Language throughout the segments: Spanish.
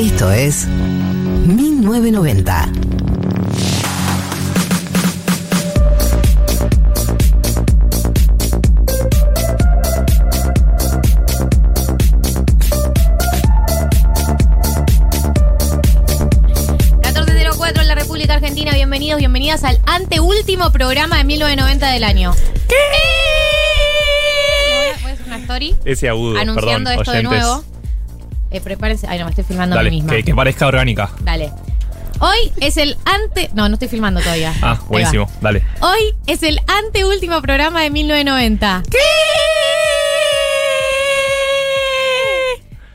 Esto es 1990. en la República Argentina, bienvenidos, bienvenidas al anteúltimo programa de 1990 del año. ¿Qué? Hacer una story Ese agudo, anunciando perdón, esto de nuevo. Eh, prepárense. Ay, no, me estoy filmando a Dale, mí misma. que, que parezca orgánica. Dale. Hoy es el ante. No, no estoy filmando todavía. Ah, buenísimo, dale. Hoy es el anteúltimo programa de 1990. ¿Qué?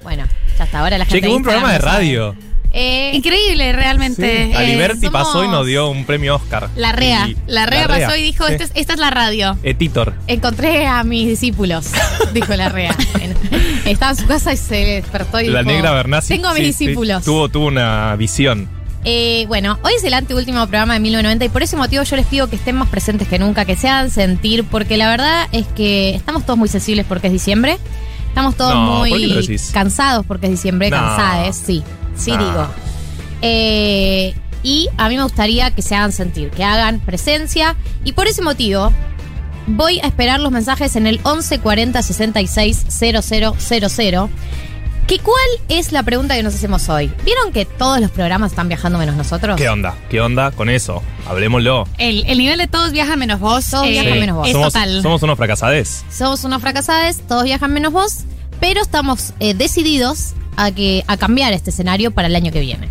Bueno, ya hasta ahora la gente. Che, que de buen programa de Instagram no sabe. radio. Eh, Increíble, realmente. Eh, Aliberti pasó y nos dio un premio Oscar. La REA. Y- La REA pasó y dijo, sí. "Esta es- esta es la radio. Editor. Encontré a mis discípulos, dijo la rea. Estaba en su casa y se despertó y La dijo, negra Bernasi. Tengo a mis sí, sí, discípulos. tuvo, tuvo una visión. Eh, bueno, hoy es el anteúltimo programa de 1990 y por ese motivo yo les pido que estén más presentes que nunca, que se hagan sentir, porque la verdad es que estamos todos muy sensibles porque es diciembre. Estamos todos No, ¿por qué lo muy cansados porque es diciembre, No. cansades, sí, sí No. digo. Eh, y a mí me gustaría que se hagan sentir, que hagan presencia y por ese motivo voy a esperar los mensajes en el 11 40 66 000. ¿Que ¿Cuál es la pregunta que nos hacemos hoy? ¿Vieron que todos los programas están viajando menos nosotros? ¿Qué onda? ¿Qué onda con eso? Hablemoslo. El, el nivel de todos viajan menos vos. Todos viajan Sí. menos vos. Es Somos, total. somos unos fracasades. Somos unos fracasades, todos viajan menos vos, pero estamos eh, decididos a, que, a cambiar este escenario para el año que viene.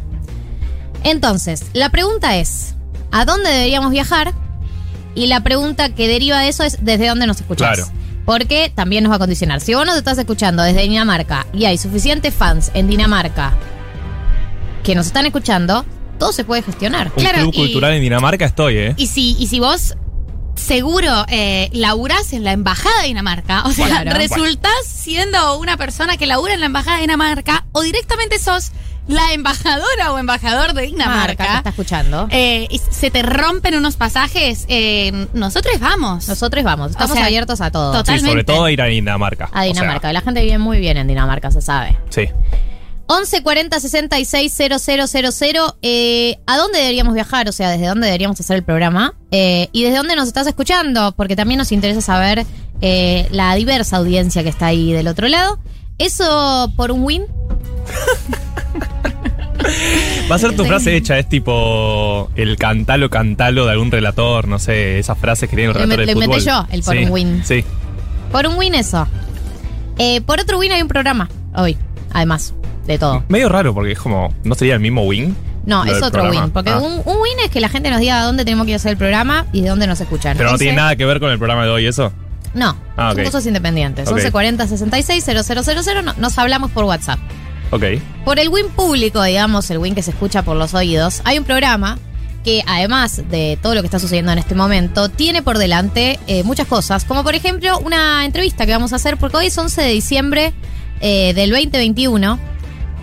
Entonces, la pregunta es, ¿a dónde deberíamos viajar? Y la pregunta que deriva de eso es, ¿desde dónde nos escuchás? Claro. Porque también nos va a condicionar. Si vos nos estás escuchando desde Dinamarca y hay suficientes fans en Dinamarca que nos están escuchando, todo se puede gestionar. Un Claro, club y- cultural en Dinamarca estoy, ¿eh? Y si, y si vos seguro eh, laburás en la embajada de Dinamarca, o sea, Claro. resultás siendo una persona que labura en la embajada de Dinamarca o directamente sos la embajadora o embajador de Marca que Dinamarca. está escuchando. eh, y se te rompen unos pasajes, eh, nosotros vamos. Nosotros vamos, estamos O sea, abiertos a todo. total- Sí, sobre totalmente. todo ir a Dinamarca. A O Dinamarca. sea, la gente vive muy bien en Dinamarca, se sabe. sí. 11 40 66 000. Eh, ¿A dónde deberíamos viajar? O sea, ¿desde dónde deberíamos hacer el programa? Eh, ¿Y desde dónde nos estás escuchando? Porque también nos interesa saber eh, la diversa audiencia que está ahí del otro lado. ¿Eso por un win? Va a ser tu frase hecha, es tipo el cantalo, cantalo de algún relator, no sé, esas frases que tiene el relator inven- de lo inventé fútbol. yo, el por Sí, un win. Sí. Por un win eso. Eh, por otro win hay un programa hoy, además de todo. Medio raro porque es como, ¿no sería el mismo win? No, es otro programa. win. Porque Ah. un, un win es que la gente nos diga dónde tenemos que ir a hacer el programa y de dónde nos escuchan. Pero no tiene nada que ver con el programa de hoy, ¿eso? No, Ah, son ok. cosas independientes. Ok. 1140 66 000. no- nos hablamos por WhatsApp. Ok. Por el win público, digamos, el win que se escucha por los oídos, hay un programa que además de todo lo que está sucediendo en este momento, tiene por delante eh, muchas cosas, como por ejemplo una entrevista que vamos a hacer, porque hoy es 11 de diciembre eh, del 2021,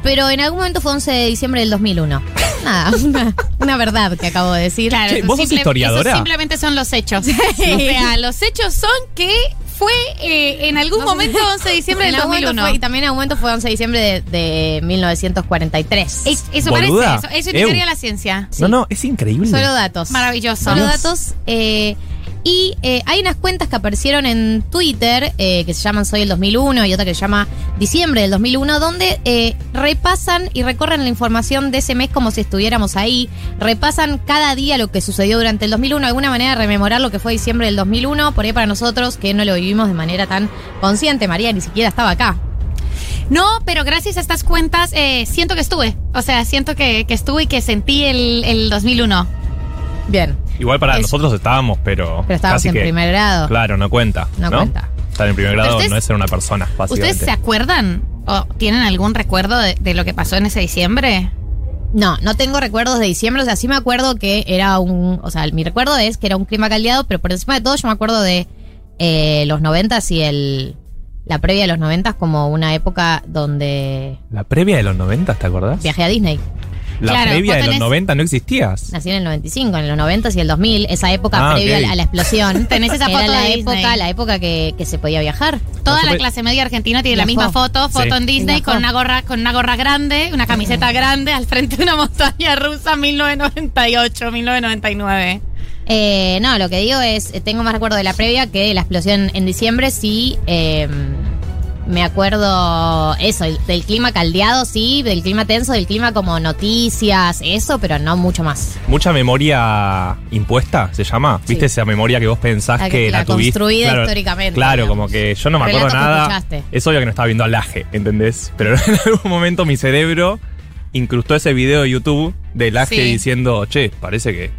pero en algún momento fue 11 de diciembre del 2001. Nada, una, una verdad que acabo de decir. Claro, Che, ¿vos sos historiadora? Simplemente son los hechos. O sea, los hechos son que fue eh, en algún No momento si- 11 de diciembre del algún momento 2001. fue- y también en algún momento fue 11 de diciembre de, de 1943. Es- eso Boluda. parece, eso, eso indicaría la ciencia. Sí. No, no, es increíble. Solo datos. Maravilloso. Solo datos. eh, y eh, hay unas cuentas que aparecieron en Twitter eh, que se llaman Soy el 2001 y otra que se llama Diciembre del 2001, donde eh, repasan y recorren la información de ese mes como si estuviéramos ahí. Repasan cada día lo que sucedió durante el 2001, alguna manera de rememorar lo que fue diciembre del 2001, por ahí para nosotros que no lo vivimos de manera tan consciente. María ni siquiera estaba acá. No, pero gracias a estas cuentas eh, siento que estuve. O sea, siento que, que estuve y que sentí el, el 2001. Bien, Igual para Es- nosotros estábamos, pero. pero estábamos casi en que, primer grado. Claro, no cuenta. No No, cuenta. Estar en primer Pero grado ustedes- no es ser una persona, básicamente. ¿Ustedes se acuerdan o tienen algún recuerdo de, de lo que pasó en ese diciembre? No, no tengo recuerdos de diciembre. O sea, sí me acuerdo que era un. O sea, mi recuerdo es que era un clima caldeado, pero por encima de todo, yo me acuerdo de eh, los noventas y el. La previa de los noventas como una época donde La previa de los 90, ¿te acordás? viajé a Disney. La Claro, previa de los tenés- 90 no existías. Nací en el 95, en los 90 y el 2000, esa época Ah, previa a la- a la explosión. Tenés esa Era foto la de época, Disney. la época que, que se podía viajar. Toda No, la clase media argentina tiene la misma foto, foto Sí. en Disney Viajó. con una gorra, con una gorra grande, una camiseta grande al frente de una montaña rusa 1998, 1999. Eh, no, lo que digo es, eh, tengo más recuerdo de la previa que de la explosión en diciembre, sí. eh, me acuerdo eso, el- del clima caldeado, sí, del clima tenso, del clima como noticias, eso, pero no mucho más. Mucha memoria impuesta, se llama. Sí. ¿Viste esa memoria que vos pensás La que- que la, la tuviste? construida históricamente, Claro, digamos. como que yo no me acuerdo Relatos nada. Es obvio que no estaba viendo Laje, ¿entendés? Pero en algún momento mi cerebro incrustó ese video de YouTube de Laje Sí. diciendo, che, parece que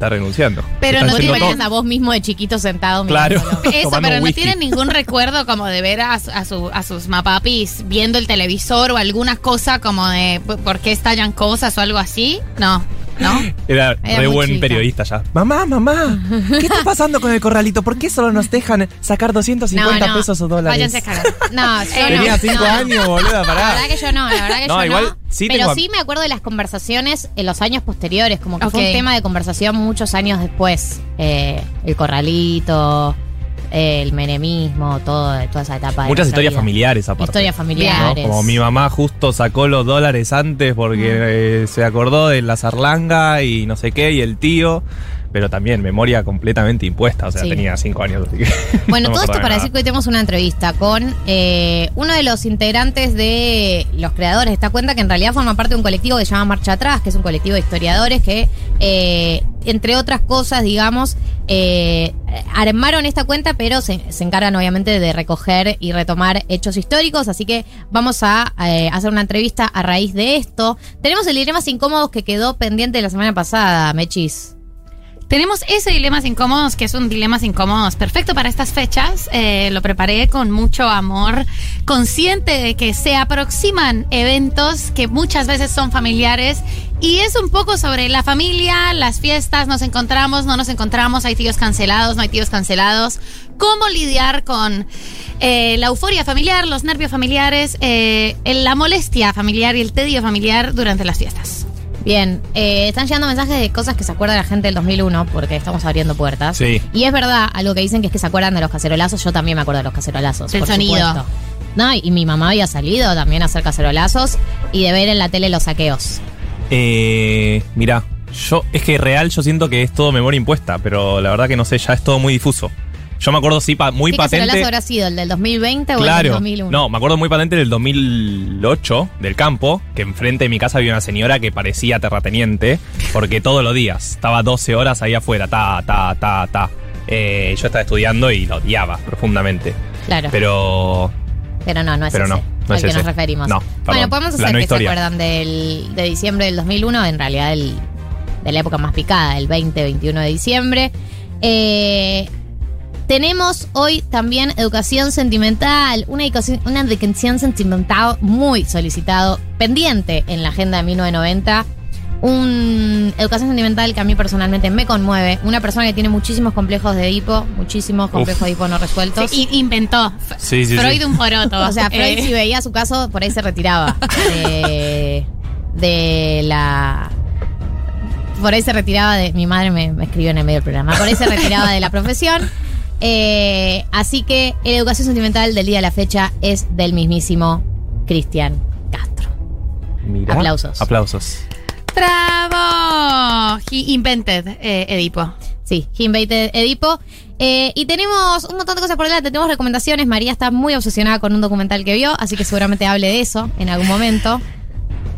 está renunciando. Pero no te imaginas todo". a vos mismo de chiquito sentado Claro. Eso, pero no whisky. tienen ningún recuerdo como de ver a, a su- a sus mapapis viendo el televisor o alguna cosa como de por qué estallan cosas o algo así. No, ¿no? Era, Era re buen chica. periodista ya. Mamá, mamá, ¿qué está pasando con el corralito? ¿Por qué solo nos dejan sacar 250 No, no. pesos o dólares? Váyanse a cagar. No, yo Tenía no. 5 no. años, boluda, La verdad que yo no, la verdad que No, yo igual no. Sí pero tengo- sí me acuerdo de las conversaciones en los años posteriores, como que fue un tema de conversación muchos años después. Eh, el corralito, eh, el menemismo, todo, toda esa etapa. Muchas historias vida. familiares aparte. Historias ¿no? familiares. Como mi mamá justo sacó los dólares antes porque eh, se acordó de la zarlanga y no sé qué, y el tío. Pero también memoria completamente impuesta, o sea, Sí. tenía 5 años. Así que Bueno, no todo esto para nada. decir que hoy tenemos una entrevista con eh, uno de los integrantes de los creadores de esta cuenta, que en realidad forma parte de un colectivo que se llama Marcha Atrás, que es un colectivo de historiadores que, eh, entre otras cosas, digamos, eh, armaron esta cuenta, pero se, se encargan obviamente de recoger y retomar hechos históricos. Así que vamos a eh, hacer una entrevista a raíz de esto. Tenemos el dilemas incómodos que quedó pendiente la semana pasada, Mechis. Tenemos ese dilemas incómodos, que es un dilemas incómodos perfecto para estas fechas. Eh, lo preparé con mucho amor, consciente de que se aproximan eventos que muchas veces son familiares y es un poco sobre la familia, las fiestas, nos encontramos, no nos encontramos, hay tíos cancelados, no hay tíos cancelados. Cómo lidiar con eh, la euforia familiar, los nervios familiares, eh, la molestia familiar y el tedio familiar durante las fiestas. Bien, eh, están llegando mensajes de cosas que se acuerda la gente del 2001, porque estamos abriendo puertas. Sí. Y es verdad, algo que dicen que es que se acuerdan de los cacerolazos. Yo también me acuerdo de los cacerolazos. Del por sonido. supuesto. No, y mi mamá había salido también a hacer cacerolazos y de ver en la tele los saqueos. Eh, mirá, yo, es que real yo siento que es todo memoria impuesta, pero la verdad que no sé, ya es todo muy difuso. Yo me acuerdo, sí, pa- muy ¿Qué patente. habrá sido? ¿El del 2020 o el del Claro. 2001? No, me acuerdo muy patente del 2008, del campo, que enfrente de mi casa había una señora que parecía terrateniente, porque todos los días estaba 12 horas ahí afuera, ta, ta, ta, ta. Eh, yo estaba estudiando y lo odiaba profundamente. Claro. Pero, Pero no, no es Pero ese no, no al es que ese. nos referimos. No, bueno, podemos hacer que historia. se acuerdan del, de diciembre del 2001, en realidad el, de la época más picada, el 20-21 de diciembre. Eh, tenemos hoy también educación sentimental, una educación, una educación sentimental muy solicitado, pendiente en la agenda de 1990. Un educación sentimental que a mí personalmente me conmueve. Una persona que tiene muchísimos complejos de Edipo, muchísimos complejos de Edipo no resueltos. Sí, y- inventó. F- Sí, sí, Freud sí. un poroto. O sea, Freud Eh, si veía su caso, por ahí se retiraba de, de la... Por ahí se retiraba de... Mi madre me, me escribió en el medio del programa. Por ahí se retiraba de la profesión. Eh, así que la educación sentimental del día de la fecha es del mismísimo Cristian Castro. Mirá. Aplausos. Aplausos. ¡Bravo! He invented eh, Edipo. Sí, He Invited Edipo. Eh, y tenemos un montón de cosas por delante. Tenemos recomendaciones. María está muy obsesionada con un documental que vio, así que seguramente hable de eso en algún momento.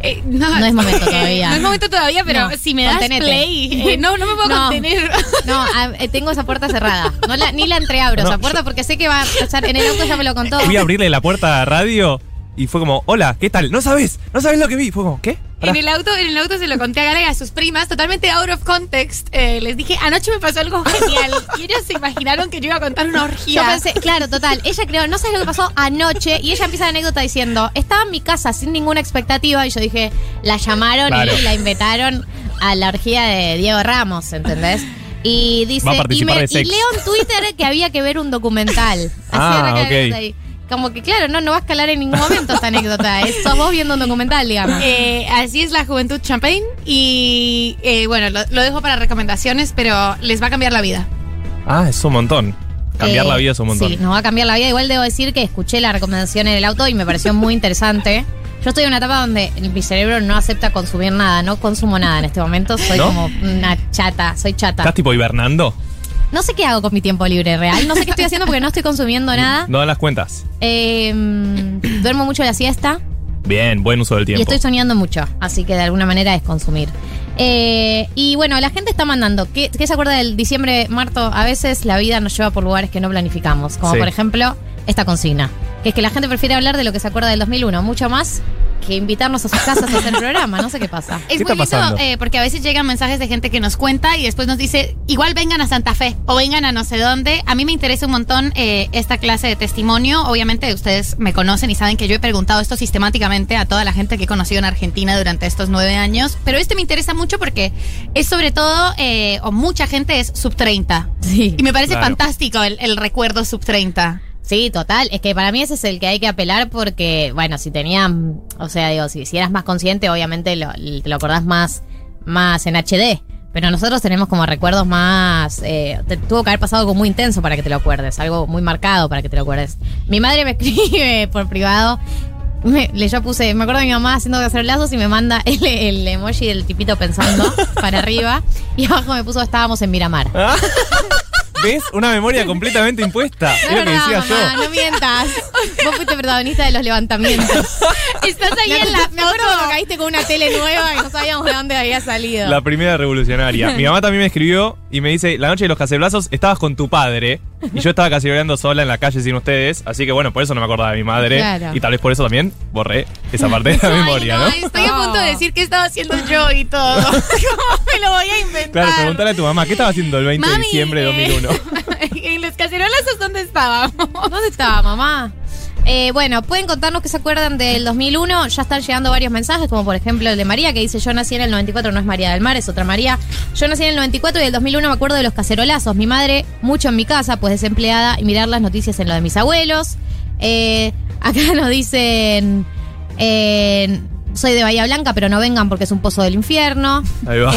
Eh, No es momento todavía. No es momento todavía, pero No, si me das contenete. play, eh, no, no me puedo No. contener. No, a- eh, tengo esa puerta cerrada. No la- ni la entreabro No, esa puerta porque sé que va a pasar. En el auto ya me lo contó. Fui a abrirle la puerta a radio y fue como, hola, ¿qué tal? No sabes, no sabes lo que vi. Fue como, ¿qué? Pará. En el auto, en el auto se lo conté a Gara y a sus primas, totalmente out of context. Eh, les dije, anoche me pasó algo genial. Y ellos se imaginaron que yo iba a contar una Yo orgía. pensé, claro, total. Ella creo, no sabes lo que pasó anoche. Y ella empieza la anécdota diciendo: Estaba en mi casa sin ninguna expectativa. Y yo dije: La llamaron Claro. y la invitaron a la orgía de Diego Ramos, ¿entendés? Y dice: y, me- y leo en Twitter que había que ver un documental. Así Ah, arranca la ok. anécdota ahí. Como que claro, no, no va a escalar en ningún momento esta anécdota. Es sos vos viendo un documental, digamos. Eh, así es la juventud champagne y eh, bueno, lo, lo dejo para recomendaciones, pero les va a cambiar la vida. Ah, es un montón. Cambiar Eh, la vida es un montón. Sí, nos va a cambiar la vida. Igual debo decir que escuché la recomendación en el auto y me pareció muy interesante. Yo estoy en una etapa donde mi cerebro no acepta consumir nada, no consumo nada en este momento. Soy ¿No? como una chata, soy chata. ¿Estás tipo hibernando? No sé qué hago con mi tiempo libre real. No sé qué estoy haciendo porque no estoy consumiendo nada. No dan las cuentas. Eh, mm, duermo mucho la siesta Bien, buen uso del y tiempo. estoy soñando mucho. Así que de alguna manera es consumir. Eh, y bueno, la gente está mandando. ¿Qué, qué se acuerda del diciembre, Marto? A veces la vida nos lleva por lugares que no planificamos. Como Sí. por ejemplo esta consigna. Que es que la gente prefiere hablar de lo que se acuerda del 2001. Mucho más que invitarnos a sus casas a hacer el programa. No sé qué pasa. Es ¿Qué muy lindo eh, porque a veces llegan mensajes de gente que nos cuenta y después nos dice, igual vengan a Santa Fe o vengan a no sé dónde. A mí me interesa un montón eh, esta clase de testimonio. Obviamente ustedes me conocen y saben que yo he preguntado esto sistemáticamente a toda la gente que he conocido en Argentina durante estos nueve años. Pero este me interesa mucho porque es sobre todo, eh, o mucha gente es sub 30. Sí. Y me parece Claro. fantástico el, el recuerdo sub 30. Sí, total. Es que para mí ese es el que hay que apelar porque, bueno, si tenían, o sea, digo, si, si eras más consciente, obviamente lo, te lo acordás más, más en HD. Pero nosotros tenemos como recuerdos más... eh, te- tuvo que haber pasado algo muy intenso para que te lo acuerdes, algo muy marcado para que te lo acuerdes. Mi madre me escribe por privado. Me, le, yo puse, me acuerdo de mi mamá haciendo lazos y me manda el, el emoji del tipito pensando para arriba. Y abajo me puso, estábamos en Miramar. ¿Ves? Una memoria completamente impuesta. No es lo que decía mamá, yo. no mientas. Vos fuiste protagonista de los levantamientos. Estás ahí Me, en la me acuerdo cuando caíste con una tele nueva y no sabíamos de dónde había salido. La primera revolucionaria. Mi mamá también me escribió y me dice, la noche de los caceblazos estabas con tu padre y yo estaba caceroleando sola en la calle sin ustedes, así que bueno, por eso no me acordaba de mi madre Claro. y tal vez por eso también borré esa parte de la Ay, memoria, ¿no? Estoy a No. punto de decir qué estaba haciendo yo y todo. ¿Cómo me lo voy a inventar? Claro, preguntale a tu mamá, ¿qué estaba haciendo el 20 de diciembre de eh, 2001? en los cacerolazos, ¿dónde estábamos? ¿Dónde estaba, mamá? Eh, bueno, pueden contarnos qué se acuerdan del 2001. Ya están llegando varios mensajes, como por ejemplo el de María, que dice: Yo nací en el 94, no es María del Mar, es otra María. Yo nací en el 94 y el 2001 me acuerdo de los cacerolazos. Mi madre, mucho en mi casa, pues desempleada, y mirar las noticias en lo de mis abuelos. Eh, acá nos dicen: eh, Soy de Bahía Blanca, pero no vengan porque es un pozo del infierno. Ahí va.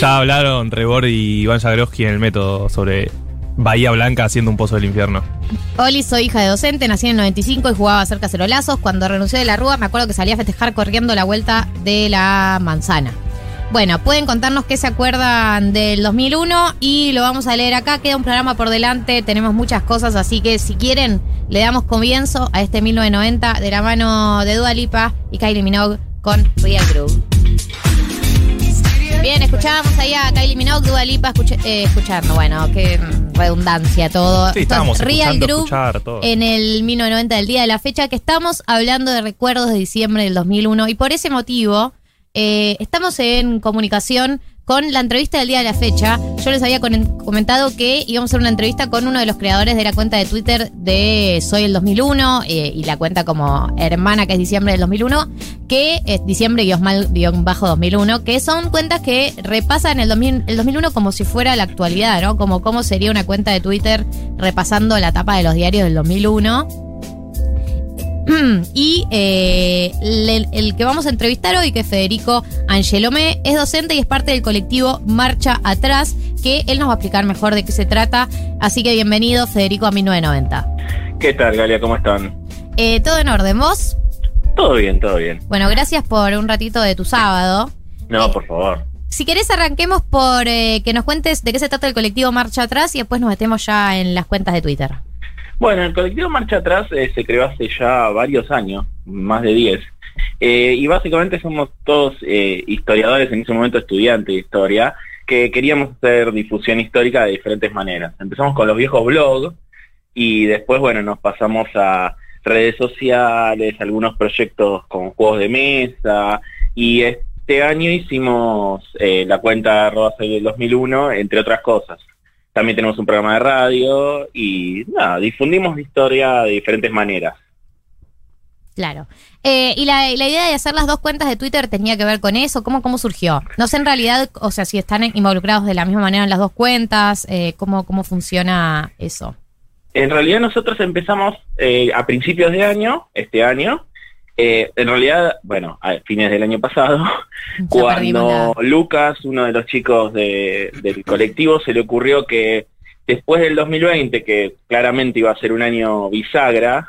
Ya hablaron Rebord y Iván Jagroski en el método sobre Bahía Blanca haciendo un pozo del infierno. Oli, soy hija de docente, nací en el 95 y jugaba a hacer cacerolazos. Cuando renuncié de la Rúa, me acuerdo que salía a festejar corriendo la vuelta de la manzana. Bueno, pueden contarnos qué se acuerdan del 2001 y lo vamos a leer acá. Queda un programa por delante, tenemos muchas cosas, así que si quieren, le damos comienzo a este 1990 de la mano de Dua Lipa y Kylie Minogue con Real Groove. Bien, escuchábamos ahí a Kylie Minogue, Dua Lipa escuche- eh, escuchando. Bueno, qué redundancia todo. Sí, estábamos Real escuchando Groove escuchar todo. en el 1990 del día de la fecha, que estamos hablando de recuerdos de diciembre del 2001 y por ese motivo eh, estamos en comunicación con la entrevista del día de la fecha. Yo les había comentado que íbamos a hacer una entrevista con uno de los creadores de la cuenta de Twitter de Soy el 2001 eh, y la cuenta como hermana que es diciembre del 2001, que es diciembre-2001, que son cuentas que repasan el, 2000 el 2001 como si fuera la actualidad, ¿no? Como cómo sería una cuenta de Twitter repasando la tapa de los diarios del 2001. Y eh, el que vamos a entrevistar hoy, que es Federico Angelomé, es docente y es parte del colectivo Marcha Atrás, que él nos va a explicar mejor de qué se trata. Así que bienvenido, Federico, a 1990. ¿Qué tal, Galia? ¿Cómo están? Eh, ¿Todo en orden? ¿Vos? Todo bien, todo bien. Bueno, gracias por un ratito de tu sábado. No, Eh, por favor. Si querés, arranquemos por eh, que nos cuentes de qué se trata el colectivo Marcha Atrás y después nos metemos ya en las cuentas de Twitter. Bueno, el colectivo Marcha Atrás eh, se creó hace ya varios años, más de 10. Eh, y básicamente somos todos eh, historiadores, en ese momento estudiantes de historia, que queríamos hacer difusión histórica de diferentes maneras. Empezamos con los viejos blogs y después, bueno, nos pasamos a redes sociales, algunos proyectos con juegos de mesa y este año hicimos la cuenta del 2001, entre otras cosas. También tenemos un programa de radio y nada, difundimos historia de diferentes maneras. Claro. Eh, y la, la idea de hacer las dos cuentas de Twitter tenía que ver con eso. ¿Cómo, cómo surgió? No sé en realidad, o sea, si están involucrados de la misma manera en las dos cuentas, eh, cómo, cómo funciona eso. En realidad nosotros empezamos eh, a principios de año, este año, eh, en realidad, bueno, a fines del año pasado, Ya cuando Lucas, uno de los chicos de- del colectivo, se le ocurrió que después del 2020, que claramente iba a ser un año bisagra,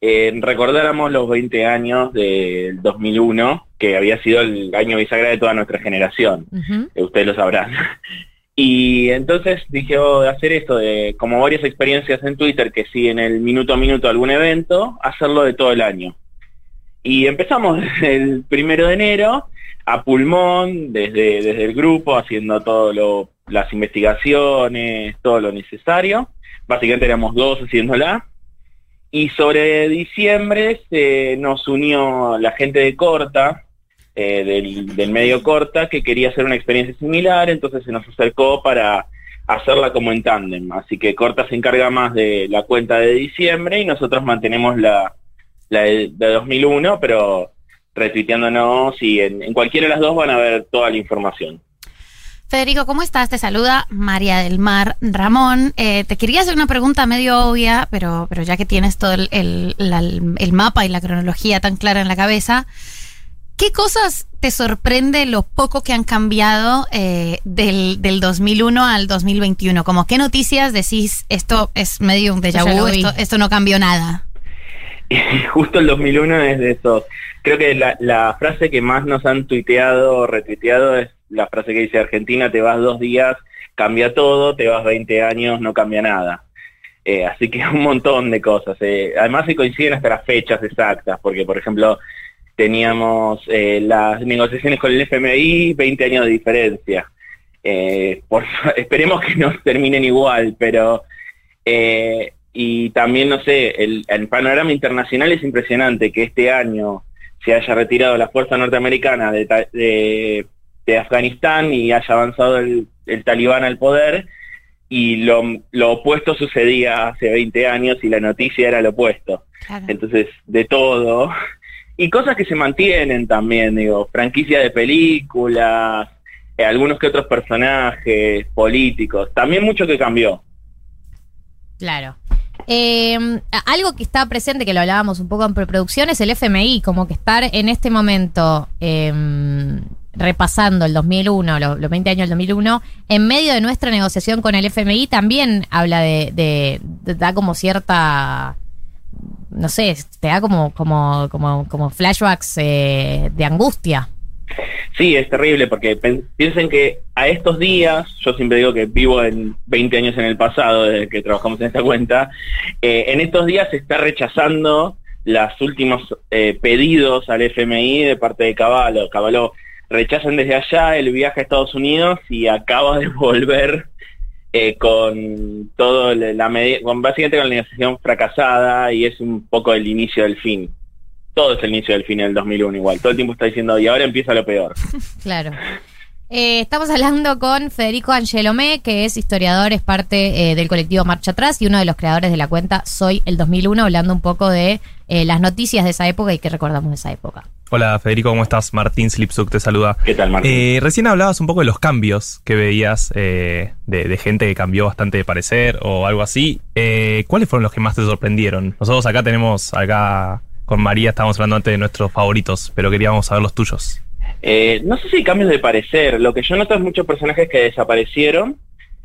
eh, recordáramos los 20 años del 2001, que había sido el año bisagra de toda nuestra generación. Eh, ustedes lo sabrán. Y entonces dije, oh, hacer esto, de como varias experiencias en Twitter que siguen el minuto a minuto algún evento, hacerlo de todo el año. Y empezamos el primero de enero a pulmón, desde, desde el grupo, haciendo todo lo, las investigaciones, todo lo necesario. Básicamente éramos dos haciéndola. Y sobre diciembre se nos unió la gente de Corta, eh, del, del medio Corta, que quería hacer una experiencia similar, entonces se nos acercó para hacerla como en tándem. Así que Corta se encarga más de la cuenta de diciembre y nosotros mantenemos la, la de, de 2001, pero retuiteándonos y en, en cualquiera de las dos van a ver toda la información. Federico, ¿cómo estás? Te saluda María del Mar Ramón. Eh, te quería hacer una pregunta medio obvia, pero, pero ya que tienes todo el, el- la- el mapa y la cronología tan clara en la cabeza, ¿qué cosas te sorprende lo poco que han cambiado eh, del, del 2001 al 2021? Como qué noticias decís, esto es medio un déjà vu, esto no cambió nada? Justo el 2001 es de esos. Creo que la, frase que más nos han tuiteado o retuiteado es la frase que dice Argentina, te vas dos días, cambia todo, te vas 20 años, no cambia nada. Eh, así que un montón de cosas. eh. Además se coinciden hasta las fechas exactas, porque por ejemplo teníamos eh, las negociaciones con el FMI, 20 años de diferencia. Por, esperemos que no terminen igual, pero y también, no sé, el, el panorama internacional es impresionante que este año se haya retirado la fuerza norteamericana de, de- de Afganistán y haya avanzado el, el talibán al poder y lo, lo opuesto sucedía hace 20 años y la noticia era lo opuesto. Claro. Entonces, de todo. Y cosas que se mantienen también, digo, franquicia de películas, eh, algunos que otros personajes políticos, también mucho que cambió. Claro. Eh, algo que está presente, que lo hablábamos un poco en preproducción, es el FMI, como que estar en este momento eh, repasando el 2001, lo- los 20 años del 2001, en medio de nuestra negociación con el FMI, también habla de, de- da como cierta, no sé, te da como, como, como, como flashbacks eh, de angustia. Sí, es terrible porque piensen que a estos días, yo siempre digo que vivo en 20 años en el pasado desde que trabajamos en esta cuenta, eh, en estos días se está rechazando los últimos eh, pedidos al FMI de parte de Caballo. Caballo rechazan desde allá el viaje a Estados Unidos y acaba de volver eh, con todo la la medi- con básicamente con la negociación fracasada y es un poco el inicio del fin. Todo es el inicio del fin del 2001 igual. Todo el tiempo está diciendo, y ahora empieza lo peor. Claro. Eh, estamos hablando con Federico Angelomé, que es historiador, es parte eh, del colectivo Marcha Atrás y uno de los creadores de la cuenta Soy el 2001, hablando un poco de eh, las noticias de esa época y qué recordamos de esa época. Hola Federico, ¿cómo estás? Martín Slipsuk te saluda. ¿Qué tal, Martín? Eh, recién hablabas un poco de los cambios que veías eh, de, de gente que cambió bastante de parecer o algo así. Eh, ¿Cuáles fueron los que más te sorprendieron? Nosotros acá tenemos, acá con María estábamos hablando antes de nuestros favoritos, pero queríamos saber los tuyos. Eh, no sé si cambios de parecer. Lo que yo noto es muchos personajes que desaparecieron.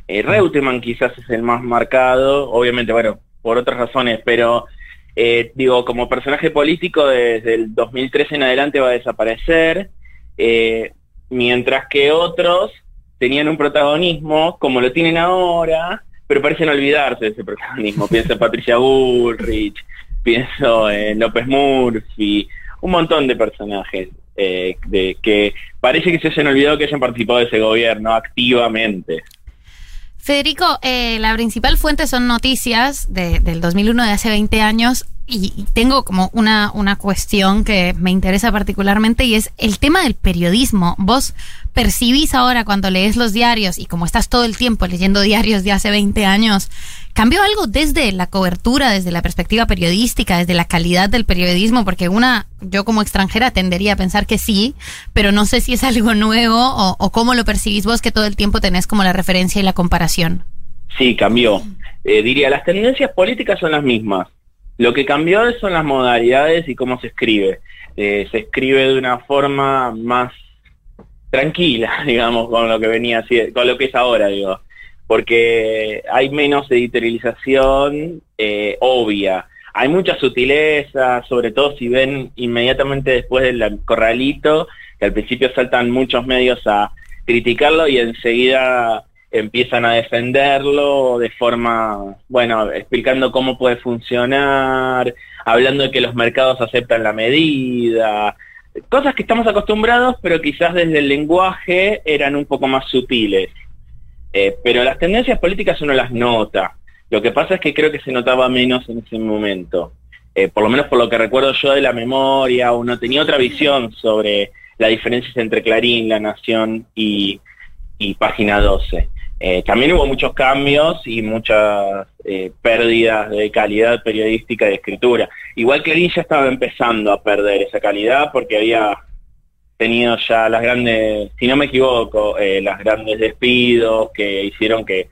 Eh, Reutemann quizás es el más marcado, obviamente, bueno, por otras razones, pero eh, digo, como personaje político desde el 2013 en adelante va a desaparecer, eh, mientras que otros tenían un protagonismo como lo tienen ahora, pero parecen olvidarse de ese protagonismo. Pienso en Patricia Bullrich, pienso en López Murphy, un montón de personajes eh, de que parece que se hayan olvidado que hayan participado de ese gobierno activamente. Federico, eh, la principal fuente son noticias de- del 2001, de hace 20 años, y, tengo como una, una cuestión que me interesa particularmente y es el tema del periodismo. Vos percibís ahora cuando lees los diarios y como estás todo el tiempo leyendo diarios de hace 20 años, ¿cambió algo desde la cobertura, desde la perspectiva periodística, desde la calidad del periodismo? Porque una, yo como extranjera tendería a pensar que sí, pero no sé si es algo nuevo o, o cómo lo percibís vos que todo el tiempo tenés como la referencia y la comparación. Sí, cambió. Eh, diría, las tendencias políticas son las mismas. Lo que cambió son las modalidades y cómo se escribe. Eh, se escribe de una forma más tranquila, digamos, con lo que venía con lo que es ahora, digo. Porque hay menos editorialización eh, obvia. Hay mucha sutileza, sobre todo si ven inmediatamente después del corralito, que al principio saltan muchos medios a criticarlo y enseguida empiezan a defenderlo de forma, bueno, explicando cómo puede funcionar, hablando de que los mercados aceptan la medida, cosas que estamos acostumbrados, pero quizás desde el lenguaje eran un poco más sutiles. Eh, pero las tendencias políticas uno las nota. Lo que pasa es que creo que se notaba menos en ese momento. Eh, por lo menos por lo que recuerdo yo de la memoria, uno tenía otra visión sobre la diferencia entre Clarín, La Nación y Página 12. Eh, también hubo muchos cambios y muchas eh, pérdidas de calidad periodística y de escritura. Igual Clarín ya estaba empezando a perder esa calidad porque había tenido ya las grandes, si no me equivoco, eh, las grandes despidos que hicieron que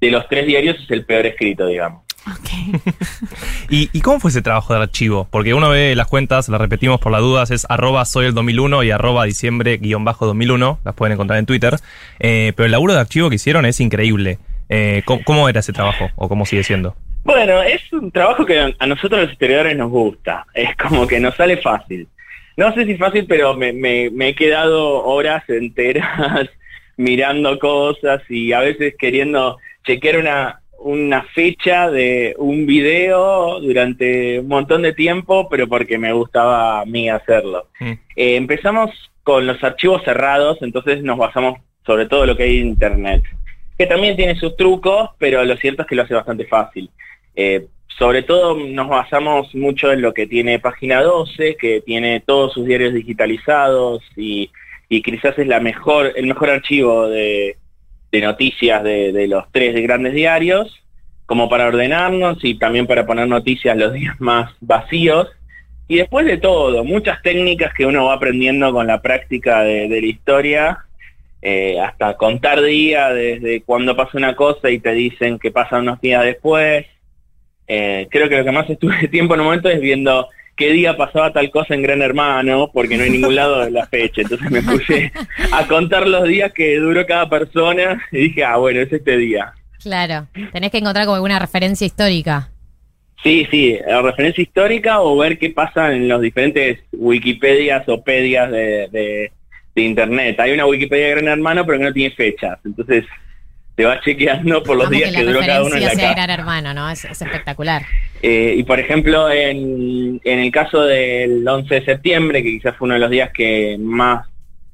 de los tres diarios es el peor escrito, digamos. ¿Y, cómo fue ese trabajo de archivo? Porque uno ve las cuentas, las repetimos por las dudas, es arroba soy el 2001 y arroba diciembre guion bajo 2001, las pueden encontrar en Twitter. Eh, pero el laburo de archivo que hicieron es increíble. Eh, ¿cómo, era ese trabajo o cómo sigue siendo? Bueno, es un trabajo que a nosotros los historiadores nos gusta. Es como que nos sale fácil. No sé si fácil, pero me, me he quedado horas enteras mirando cosas y a veces queriendo chequear una, una fecha de un video durante un montón de tiempo, pero porque me gustaba a mí hacerlo. Mm. Eh, empezamos con los archivos cerrados, entonces nos basamos sobre todo lo que hay en Internet, que también tiene sus trucos, pero lo cierto es que lo hace bastante fácil. Eh, sobre todo nos basamos mucho en lo que tiene Página 12, que tiene todos sus diarios digitalizados y, y quizás es la mejor, el mejor archivo de, de noticias de, los tres grandes diarios, como para ordenarnos y también para poner noticias los días más vacíos. Y después de todo, muchas técnicas que uno va aprendiendo con la práctica de, la historia, eh, hasta contar días desde cuando pasa una cosa y te dicen que pasa unos días después. Eh, creo que lo que más estuve tiempo en un momento es viendo qué día pasaba tal cosa en Gran Hermano, porque no hay ningún lado de la fecha. Entonces me puse a contar los días que duró cada persona y dije, ah, bueno, es este día. Claro, tenés que encontrar como alguna referencia histórica. Sí, sí, la referencia histórica o ver qué pasa en los diferentes Wikipedias o pedias de, de, Internet. Hay una Wikipedia de Gran Hermano, pero que no tiene fechas. Entonces te va chequeando por los días que, duró cada uno en la casa. Gran Hermano, ¿no? Es, espectacular. Eh, y por ejemplo, en, en el caso del 11 de septiembre, que quizás fue uno de los días que más,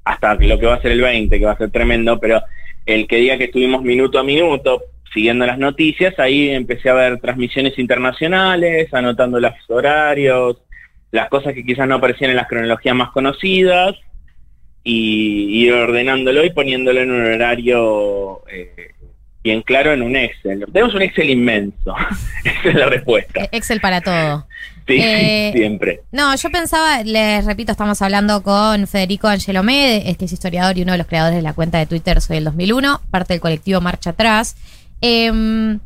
hasta lo que va a ser el 20, que va a ser tremendo, pero el que día que estuvimos minuto a minuto siguiendo las noticias, ahí empecé a ver transmisiones internacionales, anotando los horarios, las cosas que quizás no aparecían en las cronologías más conocidas, y ordenándolo y poniéndolo en un horario eh, bien claro en un Excel. Tenemos un Excel inmenso. Esa es la respuesta. Excel para todo. Sí, eh, siempre. No, yo pensaba, les repito, estamos hablando con Federico Angelomé, este es historiador y uno de los creadores de la cuenta de Twitter Soy el 2001, parte del colectivo Marcha Atrás. Em,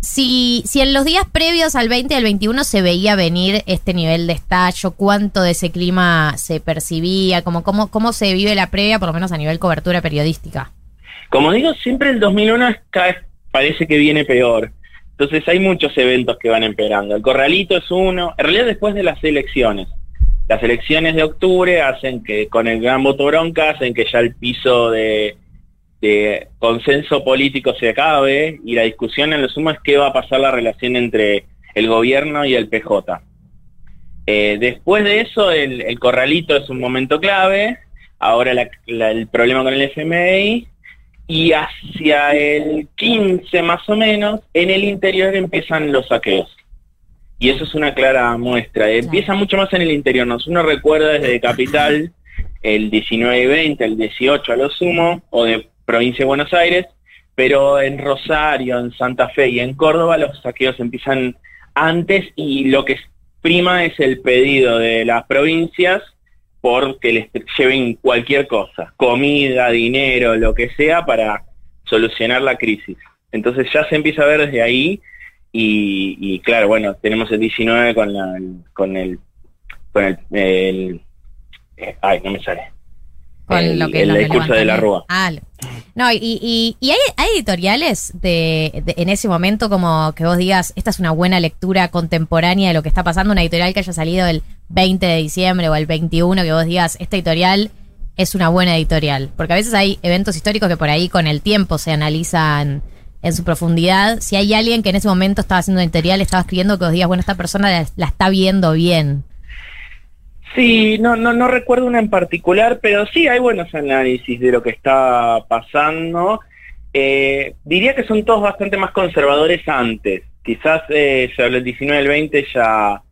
si, si en los días previos al 20 y al 21 se veía venir este nivel de estallo, cuánto de ese clima se percibía, como, cómo, cómo se vive la previa, por lo menos a nivel cobertura periodística. Como digo, siempre el 2001 cada vez parece que viene peor. Entonces hay muchos eventos que van empeorando. El corralito es uno, en realidad después de las elecciones. Las elecciones de octubre hacen que, con el gran voto bronca, hacen que ya el piso de, consenso político se acabe y la discusión en lo sumo es qué va a pasar la relación entre el gobierno y el PJ. Eh, después de eso, el, corralito es un momento clave. Ahora el problema con el FMI y hacia el 15 más o menos, en el interior empiezan los saqueos. Y eso es una clara muestra. Empieza mucho más en el interior. Nos uno recuerda desde Capital el 19 y 20, el 18 a lo sumo, o de provincia de Buenos Aires, pero en Rosario, en Santa Fe y en Córdoba los saqueos empiezan antes y lo que prima es el pedido de las provincias porque les lleven cualquier cosa, comida, dinero, lo que sea, para solucionar la crisis. Entonces ya se empieza a ver desde ahí y, y claro, bueno, tenemos el 19 con, la, con el... Con el, el- eh, ay, no me sale. Con el, lo que el lo de discurso de la. Rúa. Ah, lo- no, y, y- y hay, hay editoriales de, de- en ese momento como que vos digas, esta es una buena lectura contemporánea de lo que está pasando, una editorial que haya salido el 20 de diciembre o el 21, que vos digas, esta editorial es una buena editorial. Porque a veces hay eventos históricos que por ahí con el tiempo se analizan en su profundidad. Si hay alguien que en ese momento estaba haciendo una editorial, estaba escribiendo que vos digas, bueno, esta persona la, está viendo bien. Sí, no, no, no recuerdo una en particular, pero sí hay buenos análisis de lo que está pasando. Eh, diría que son todos bastante más conservadores antes. Quizás eh, el 19 y el 20 ya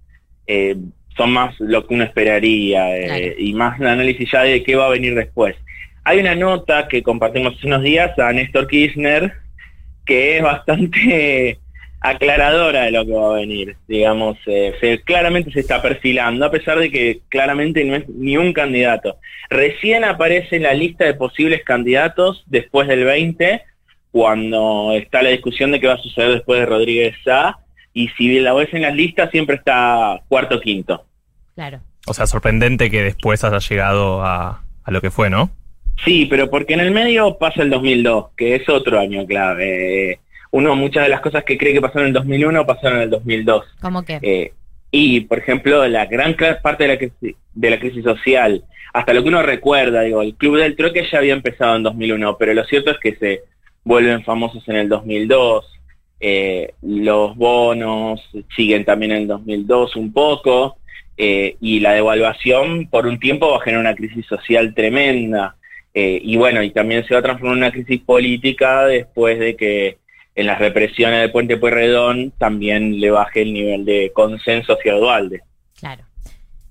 eh, son más lo que uno esperaría eh, Claro. y más un análisis ya de qué va a venir después. Hay una nota que compartimos hace unos días a Néstor Kirchner que es bastante aclaradora de lo que va a venir, digamos, eh, se- claramente se está perfilando, a pesar de que claramente no es ni un candidato. Recién aparece en la lista de posibles candidatos después del 20, cuando está la discusión de qué va a suceder después de Rodríguez Sá, y si la ves en las listas siempre está cuarto o quinto. Claro. O sea, sorprendente que después haya llegado a, a lo que fue, ¿no? Sí, pero porque en el medio pasa el 2002, que es otro año clave. Eh, Uno, muchas de las cosas que cree que pasaron en el 2001 pasaron en el 2002. ¿Cómo que? Eh, y, por ejemplo, la gran parte de la, crisis, de la crisis social, hasta lo que uno recuerda, digo, el Club del Troque ya había empezado en 2001, pero lo cierto es que se vuelven famosos en el 2002, eh, los bonos siguen también en el 2002 un poco, eh, y la devaluación por un tiempo va a generar una crisis social tremenda. Eh, y bueno, y también se va a transformar en una crisis política después de que en las represiones del puente Pueyrredón también le baje el nivel de consenso hacia Dualde. Claro.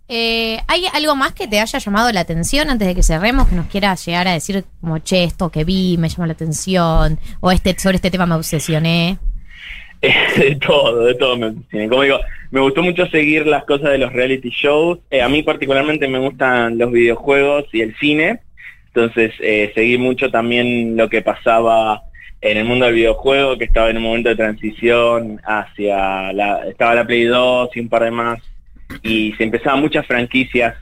Eh, ¿Hay algo más que te haya llamado la atención antes de que cerremos? Que nos quieras llegar a decir como, che, esto que vi me llamó la atención, o este sobre este tema me obsesioné. de todo, de todo me. Como digo, me gustó mucho seguir las cosas de los reality shows. Eh, a mí particularmente me gustan los videojuegos y el cine. Entonces eh, seguí mucho también lo que pasaba en el mundo del videojuego, que estaba en un momento de transición hacia la... Estaba la Play 2 y un par de más. Y se empezaban muchas franquicias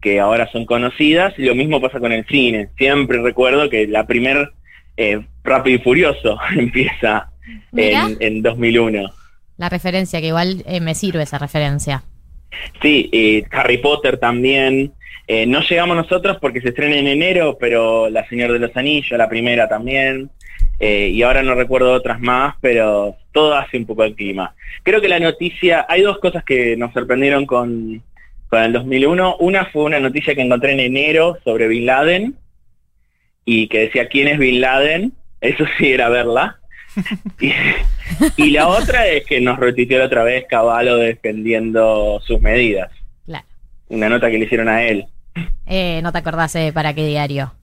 que ahora son conocidas. Y lo mismo pasa con el cine. Siempre recuerdo que la primer eh, Rápido y Furioso empieza. En, en 2001. La referencia, que igual eh, me sirve esa referencia. Sí, eh, Harry Potter también. Eh, no llegamos nosotros porque se estrena en enero, pero La Señor de los Anillos, la primera también. Eh, y ahora no recuerdo otras más, pero todo hace un poco el clima. Creo que la noticia, hay dos cosas que nos sorprendieron con, con el 2001. Una fue una noticia que encontré en enero sobre Bin Laden y que decía quién es Bin Laden. Eso sí era verla. y, y la otra es que nos retuiteó otra vez Caballo defendiendo sus medidas. Claro. Una nota que le hicieron a él. Eh, no te acordás eh, para qué diario.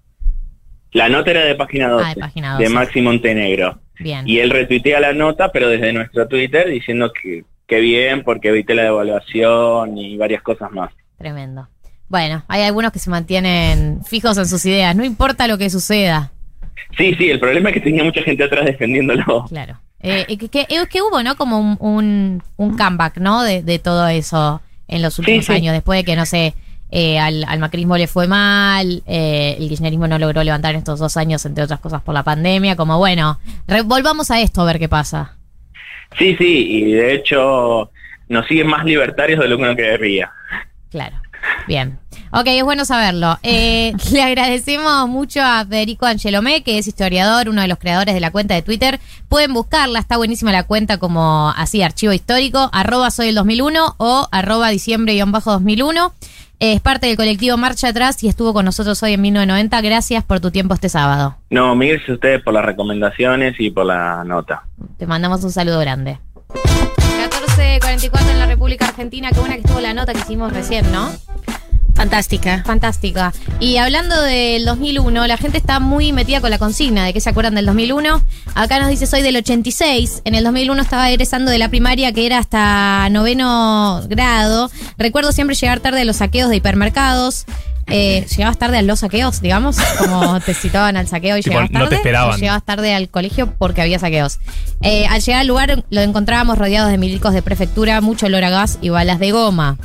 La nota era de página 12, Ah, de página de 12. Maxi Montenegro. Bien. Y él retuitea la nota, pero desde nuestro Twitter, diciendo que, que bien, porque evité la devaluación y varias cosas más. Tremendo. Bueno, hay algunos que se mantienen fijos en sus ideas, no importa lo que suceda. Sí, sí, el problema es que tenía mucha gente atrás defendiéndolo. Claro. Eh, que, que, eh, que hubo, ¿no? Como un, un, un comeback, ¿no? De, de todo eso en los últimos sí. años, después de que, no sé, eh, al, al macrismo le fue mal, eh, el kirchnerismo no logró levantar en estos dos años, entre otras cosas, por la pandemia, como bueno, volvamos a esto a ver qué pasa. Sí, sí, y de hecho nos siguen más libertarios de lo que uno querría. Claro. Bien. Ok, es bueno saberlo. Eh, le agradecemos mucho a Federico Angelomé, que es historiador, uno de los creadores de la cuenta de Twitter. Pueden buscarla, está buenísima la cuenta como así, archivo histórico, arroba soy el 2001 o arroba diciembre-2001. Eh, es parte del colectivo Marcha Atrás y estuvo con nosotros hoy en 1990. Gracias por tu tiempo este sábado. No, mil gracias a ustedes por las recomendaciones y por la nota. Te mandamos un saludo grande. 14.44 en la República Argentina. Qué buena que estuvo la nota que hicimos recién, ¿no? Fantástica. Fantástica. Y hablando del 2001, la gente está muy metida con la consigna de que se acuerdan del 2001. Acá nos dice soy del 86. En el 2001 estaba egresando de la primaria que era hasta noveno grado. Recuerdo siempre llegar tarde a los saqueos de hipermercados. Eh, ¿Llegabas tarde a los saqueos, digamos? Como te citaban al saqueo y Tipo, llegabas no tarde. te esperaban. o llegabas tarde al colegio porque había saqueos. Eh, al llegar al lugar lo encontrábamos rodeados de milicos de prefectura, mucho olor a gas y balas de goma.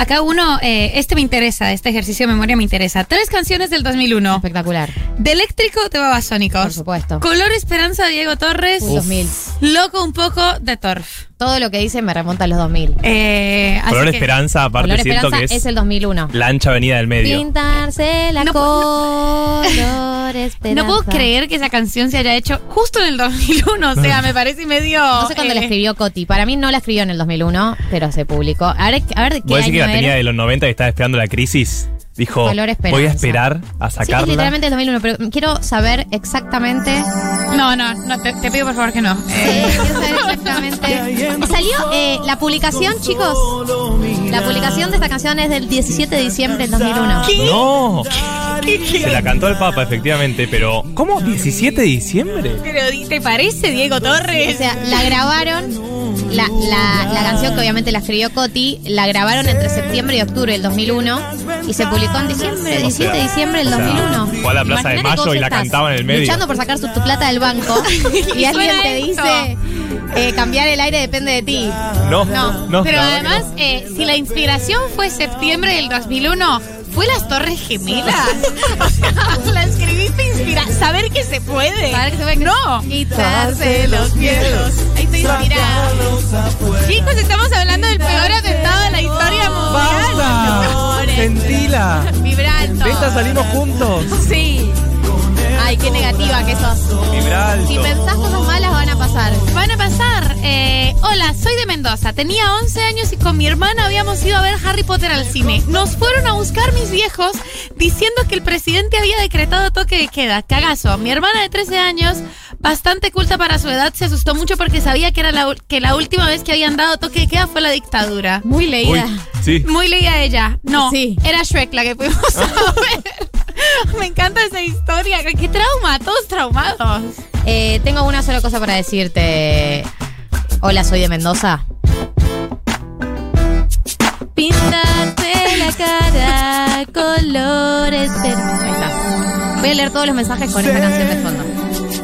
Acá uno, eh, este me interesa, este ejercicio de memoria me interesa. Tres canciones del 2001. Espectacular, De eléctrico de Babasónicos. por supuesto. Color Esperanza de Diego Torres. Uy, 2000. Loco un poco de Torf. Todo lo que dice me remonta a los 2000. Eh, así Color que- Esperanza, aparte Color siento Esperanza que es, es el 2001. la ancha avenida del medio. Pintarse la No color esperanza. No puedo creer que esa canción se haya hecho justo en el 2001. O sea, me parece medio. No sé cuándo la eh, escribió Coti. Para mí no la escribió en el 2001, pero se publicó. A ver, a ver qué ¿Vos decís que año la tenía de los 90 y estaba esperando la crisis? Dijo, voy a esperar a Sí, es sacarla. literalmente el 2001, pero quiero saber exactamente. No, no, no te, te pido por favor que no. Sí, Eh, quiero saber exactamente. Salió eh, la publicación, chicos. La publicación de esta canción es del 17 de diciembre del 2001. No. Se la cantó el Papa, efectivamente, pero ¿cómo? ¿17 de diciembre? pero ¿te parece, Diego Torres? O sea, la grabaron. La, la, la canción que obviamente la escribió Coti, la grabaron entre septiembre y octubre del 2001 y se publicó en diciembre, 17 de diciembre del o sea, 2001. fue a la Plaza de Mayo y la estás cantaban en el medio. Luchando por sacar su- tu plata del banco y, Y alguien te esto. dice eh, cambiar el aire depende de ti. No, No, no. Pero además, eh, si la inspiración fue septiembre del 2001, ¿fue las Torres Gemelas? o sea, la escribiste inspira saber que se puede. Saber que se puede No. Quitarse los miedos. Ahí estoy inspirada. Chicos, estamos hablando del peor atentado de la historia mundial. ¡Basta! ¡Sentila! Vibrato. De esta salimos juntos. Sí. Ay, qué negativa que sos. Vibra Si pensás cosas malas van a pasar. Van a pasar. Eh, hola, soy de Mendoza. Tenía 11 años y con mi hermana habíamos ido a ver Harry Potter al cine. Nos fueron a buscar mis viejos diciendo que el presidente había decretado toque de queda. Cagazo. Mi hermana de 13 años, bastante culta para su edad, se asustó mucho porque sabía que era la, que la última vez que habían dado toque de queda fue la dictadura. Muy Uy, leída. Sí. Muy leía ella. No, Sí. era Shrek la que fuimos a ver. Me encanta esa historia. Qué trauma, todos traumados. Eh, tengo una sola cosa para decirte. Hola, soy de Mendoza. Pintarte la cara colores. Ahí está. Voy a leer todos los mensajes con esta canción de fondo.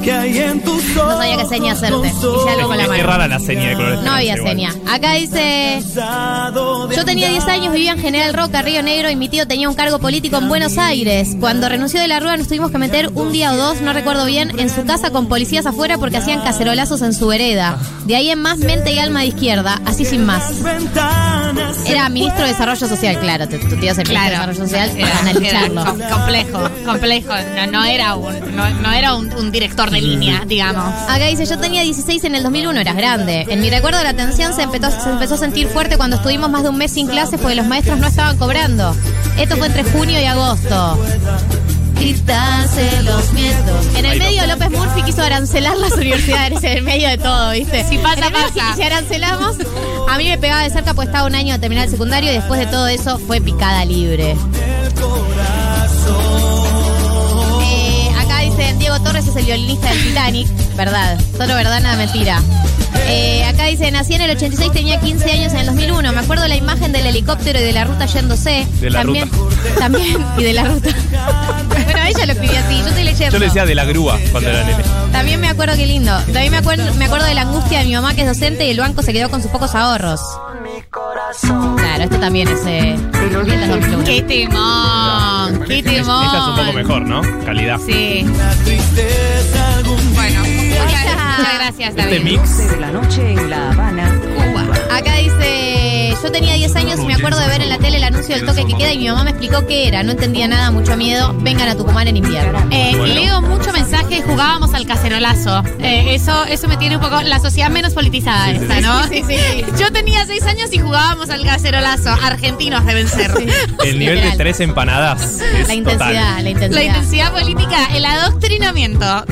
No sabía qué seña hacerte. Hice algo con la Qué mano. rara la seña de No había seña. Acá dice. Yo tenía 10 años, vivía en General Roca, Río Negro, y mi tío tenía un cargo político en Buenos Aires. Cuando renunció de la Rúa nos tuvimos que meter un día o dos, no recuerdo bien, en su casa con policías afuera porque hacían cacerolazos en su vereda. De ahí en más mente y alma de izquierda, así sin más. Era ministro de Desarrollo Social, claro. Tu, tu tío es el ministro de Desarrollo Social, era, era complejo, complejo. No, no era un, no, no era un, un director de línea, digamos. Acá dice, yo tenía 16 en el 2001, eras grande. En mi recuerdo la tensión se empezó, se empezó a sentir fuerte cuando estuvimos más de un mes sin clases porque los maestros no estaban cobrando. Esto fue entre junio y agosto. Quitarse los miedos. En el medio López Murphy quiso arancelar las universidades, en el medio de todo, ¿viste? Si pasa, pasa. Y si arancelamos, a mí me pegaba de cerca pues estaba un año de terminar el secundario y después de todo eso fue picada libre. Diego Torres es el violinista del Titanic. Verdad, solo verdad, nada mentira. Eh, acá dice, nací en el 86, tenía 15 años en el 2001. Me acuerdo la imagen del helicóptero y de la ruta yéndose. De la también, ruta. También, y de la ruta. bueno, ella lo escribió así, yo estoy leyendo. Yo le decía de la grúa cuando era nene. También me acuerdo, qué lindo. También me acuerdo, me acuerdo de la angustia de mi mamá que es docente y el banco se quedó con sus pocos ahorros. Claro, este también es... Eh, bien del 2001. ¡Qué timón! ¡Qué timón! Esta es un poco mejor, ¿no? Calidad. Sí. Bueno, muchas, muchas gracias, David. Este mix. de la noche en La Habana, Cuba. Acá dice, yo tenía 10 años y me acuerdo de ver en la tele el anuncio del toque que queda y mi mamá me explicó qué era. No entendía nada, mucho miedo. Vengan a Tucumán en invierno. Eh, Bueno. Leo mucho mensaje, jugábamos al cacerolazo. Eh, eso, eso me tiene un poco la sociedad menos politizada Sí, esta, sí. ¿no? Sí, sí, sí. Yo tenía seis años y jugábamos al cacerolazo. Argentinos deben ser. El nivel de tres empanadas es La intensidad, total. la intensidad. La intensidad política, el adoctrinamiento.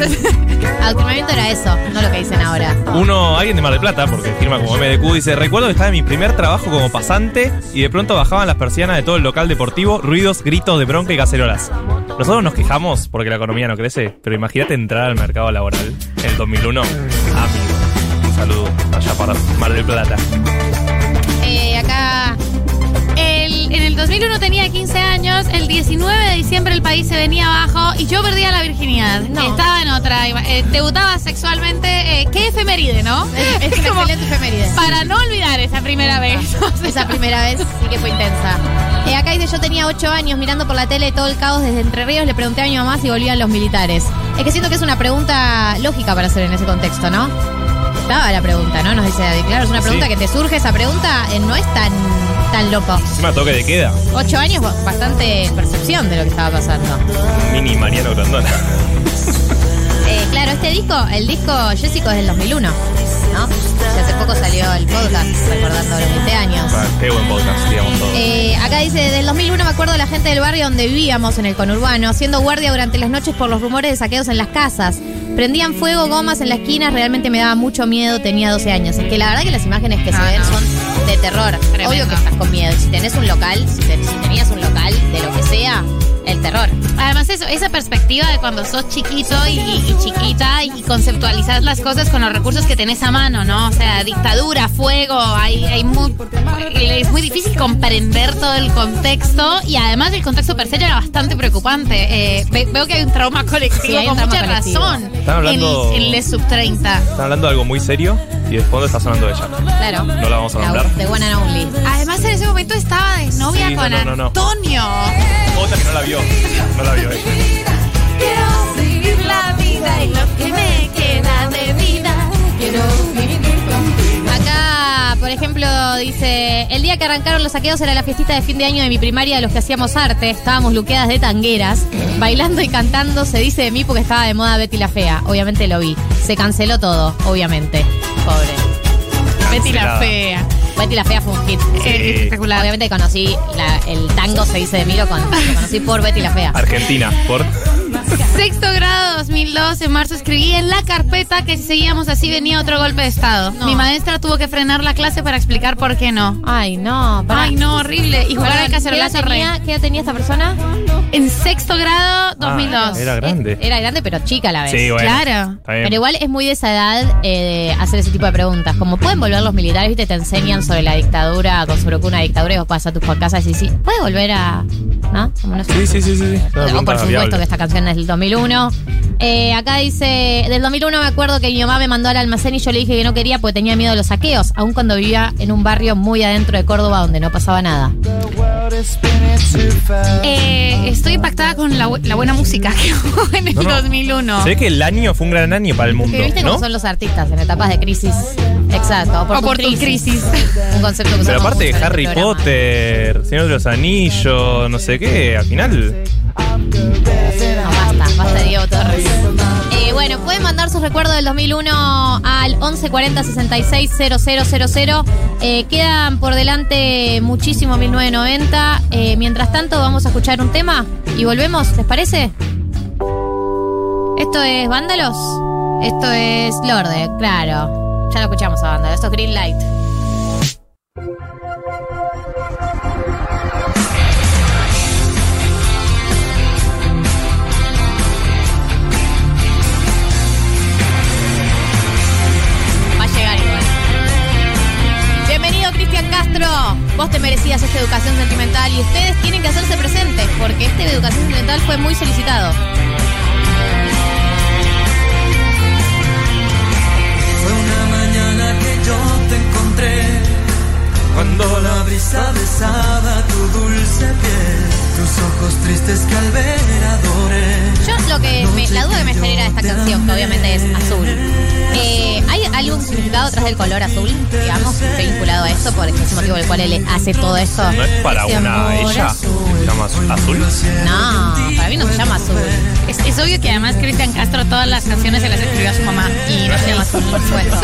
Adoctrinamiento era eso, no lo que dicen ahora. Uno, alguien de Mar del Plata, porque firma como MDQ, dice, recuerdo que estaba en mi primer trabajo como pasante y de pronto bajaban las persianas de todo el local deportivo, ruidos, gritos de bronca y cacerolas. Nosotros nos quejamos porque la economía no crece, pero imagínate entrar al mercado laboral en el 2001. Amigo, un saludo allá para Mar del Plata. En el 2001 tenía 15 años, el 19 de diciembre el país se venía abajo y yo perdía la virginidad. No. Estaba en otra, eh, debutaba sexualmente. eh, qué efeméride, ¿no? Es una Como excelente efeméride. Para no olvidar esa primera vez. Esa primera vez sí que fue intensa. Eh, acá dice, yo tenía ocho años mirando por la tele todo el caos desde Entre Ríos, le pregunté a mi mamá si volvían los militares. Es que siento que es una pregunta lógica para hacer en ese contexto, ¿no? Estaba la pregunta, ¿no? Nos dice David. Claro, es una pregunta Sí. que te surge esa pregunta, eh, no es tan, tan loco. Encima toque de queda. Ocho años, ba- bastante percepción de lo que estaba pasando. Mini Mariano Grandona. Eh, claro, este disco, el disco Jessico es del 2001, ¿no? Y hace poco salió el podcast recordando los 20 años. Ah, Qué buen podcast, digamos todo. Eh, acá dice, del 2001 me acuerdo de la gente del barrio donde vivíamos, en el conurbano, haciendo guardia durante las noches por los rumores de saqueos en las casas. Prendían fuego, gomas en la esquina, realmente me daba mucho miedo, tenía 12 años. Es que la verdad que las imágenes que se Ah, ven no. son de terror. Tremendo. Obvio que estás con miedo. Si tenés un local, si, te- si tenías un local, de lo que sea, el terror. Además, eso, esa perspectiva de cuando sos chiquito y, y chiquita y conceptualizas las cosas con los recursos que tenés a mano, ¿no? O sea, dictadura, fuego, hay, hay muy, es muy difícil comprender todo el contexto y además el contexto per se era bastante preocupante. Eh, ve- veo que hay un trauma colectivo Sí, con trauma mucha colectivo. razón Están hablando- en, en Les Sub 30. Están hablando de algo muy serio y de fondo está sonando ella. Claro. No la vamos a nombrar. De One and Only. Además, en ese momento estaba de novia Sí, con no, no, no. Antonio. Otra que no la vio. No la vio ella. Quiero vivir la vida y lo que me queda de vida. Quiero vivir Acá, por ejemplo, dice, el día que arrancaron los saqueos era la fiestita de fin de año de mi primaria de los que hacíamos arte, estábamos luqueadas de tangueras, bailando y cantando, se dice de mí porque estaba de moda Betty la Fea, obviamente lo vi, se canceló todo, obviamente, pobre. Betty la fea. Betty la Fea fue un hit. Sí. Espectacular. Obviamente conocí la- el tango, se dice de mí, lo, con- lo conocí por Betty la Fea. Argentina, por. Sexto grado 2002, en marzo escribí en la carpeta que si seguíamos así venía otro golpe de estado. No. Mi maestra tuvo que frenar la clase para explicar por qué no. Ay, no, pará. Ay, no, horrible. Y jugar al ¿qué, edad cacerolazo re. tenía, ¿Qué edad tenía esta persona? En sexto grado 2002. Ah, era grande. Eh, Era grande, pero chica a la vez. Sí, bueno. Claro. Pero igual es muy de esa edad eh, hacer ese tipo de preguntas. Como pueden volver los militares, viste, te enseñan sobre la dictadura, con sobre una dictadura y vos vas a tus casas y decís, sí, ¿puede volver a...? ¿No? Como no sé. Sí, sí, sí, sí. por supuesto viable. que esta canción es del 2001. Eh, acá dice, del 2001 me acuerdo que mi mamá me mandó al almacén y yo le dije que no quería porque tenía miedo de los saqueos, aun cuando vivía en un barrio muy adentro de Córdoba donde no pasaba nada. Eh, estoy impactada con la, bu- la buena música que hubo en el No, no. 2001. Se ve que el año fue un gran año para el mundo, Porque viste ¿no? cómo son los artistas en etapas de crisis. Exacto, oportun crisis. Un concepto que Pero aparte de Harry. Potter, Señor de los Anillos, no sé qué, al final. No, basta, basta Diego Torres. Eh, bueno, pueden mandar sus recuerdos del 2001 al 1140 66 000. Eh, quedan por delante muchísimo 1990. Eh, mientras tanto, vamos a escuchar un tema y volvemos, ¿les parece? Esto es Vándalos. Esto es Lorde, claro. Ya lo escuchamos a Vándalos. Esto es Green Light. Vos te merecías esta educación sentimental y ustedes tienen que hacerse presentes porque este educación sentimental fue muy solicitado. Fue una mañana que yo te encontré Cuando la brisa besaba tu dulce piel Tus ojos tristes que al ver adoré Yo lo que me- la duda que me genera esta canción, que obviamente es azul. eh, ¿Hay algún significado detrás del color azul, digamos, vinculado a esto? Por ese motivo por el cual él hace todo esto. ¿No es para Ese una ella? ¿Se llama azul? No, para mí no se llama azul. Es, es obvio que además Cristian Castro todas las canciones se las escribió a su mamá y no se llama azul, por supuesto.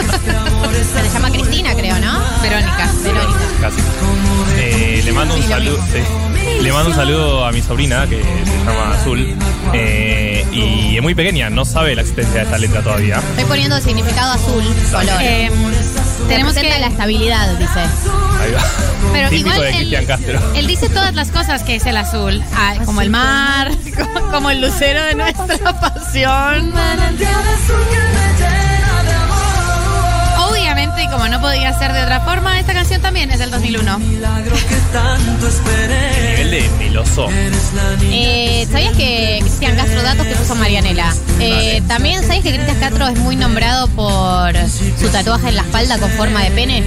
Se le llama Cristina, creo, ¿no? Verónica. Verónica. Casi. Eh, le mando un saludo. sí. Le mando un saludo a mi sobrina que se llama Azul. eh, y es muy pequeña, no sabe la existencia de esta letra todavía. Estoy poniendo el significado azul, color. Eh, tenemos que la estabilidad, dice. Ahí va. Pero Típico igual de él, Cristian Castro. él dice todas las cosas que es el azul, Ah, como el mar, como, como el lucero de nuestra pasión. Y como no podía ser de otra forma, esta canción también es del 2001. Milagro que tanto esperé. Nivel de meloso. Eh, ¿Sabías que Cristian Castro datos que puso Marianela? Eh, También ¿sabías que Cristian Castro es muy nombrado por su tatuaje en la espalda con forma de pene?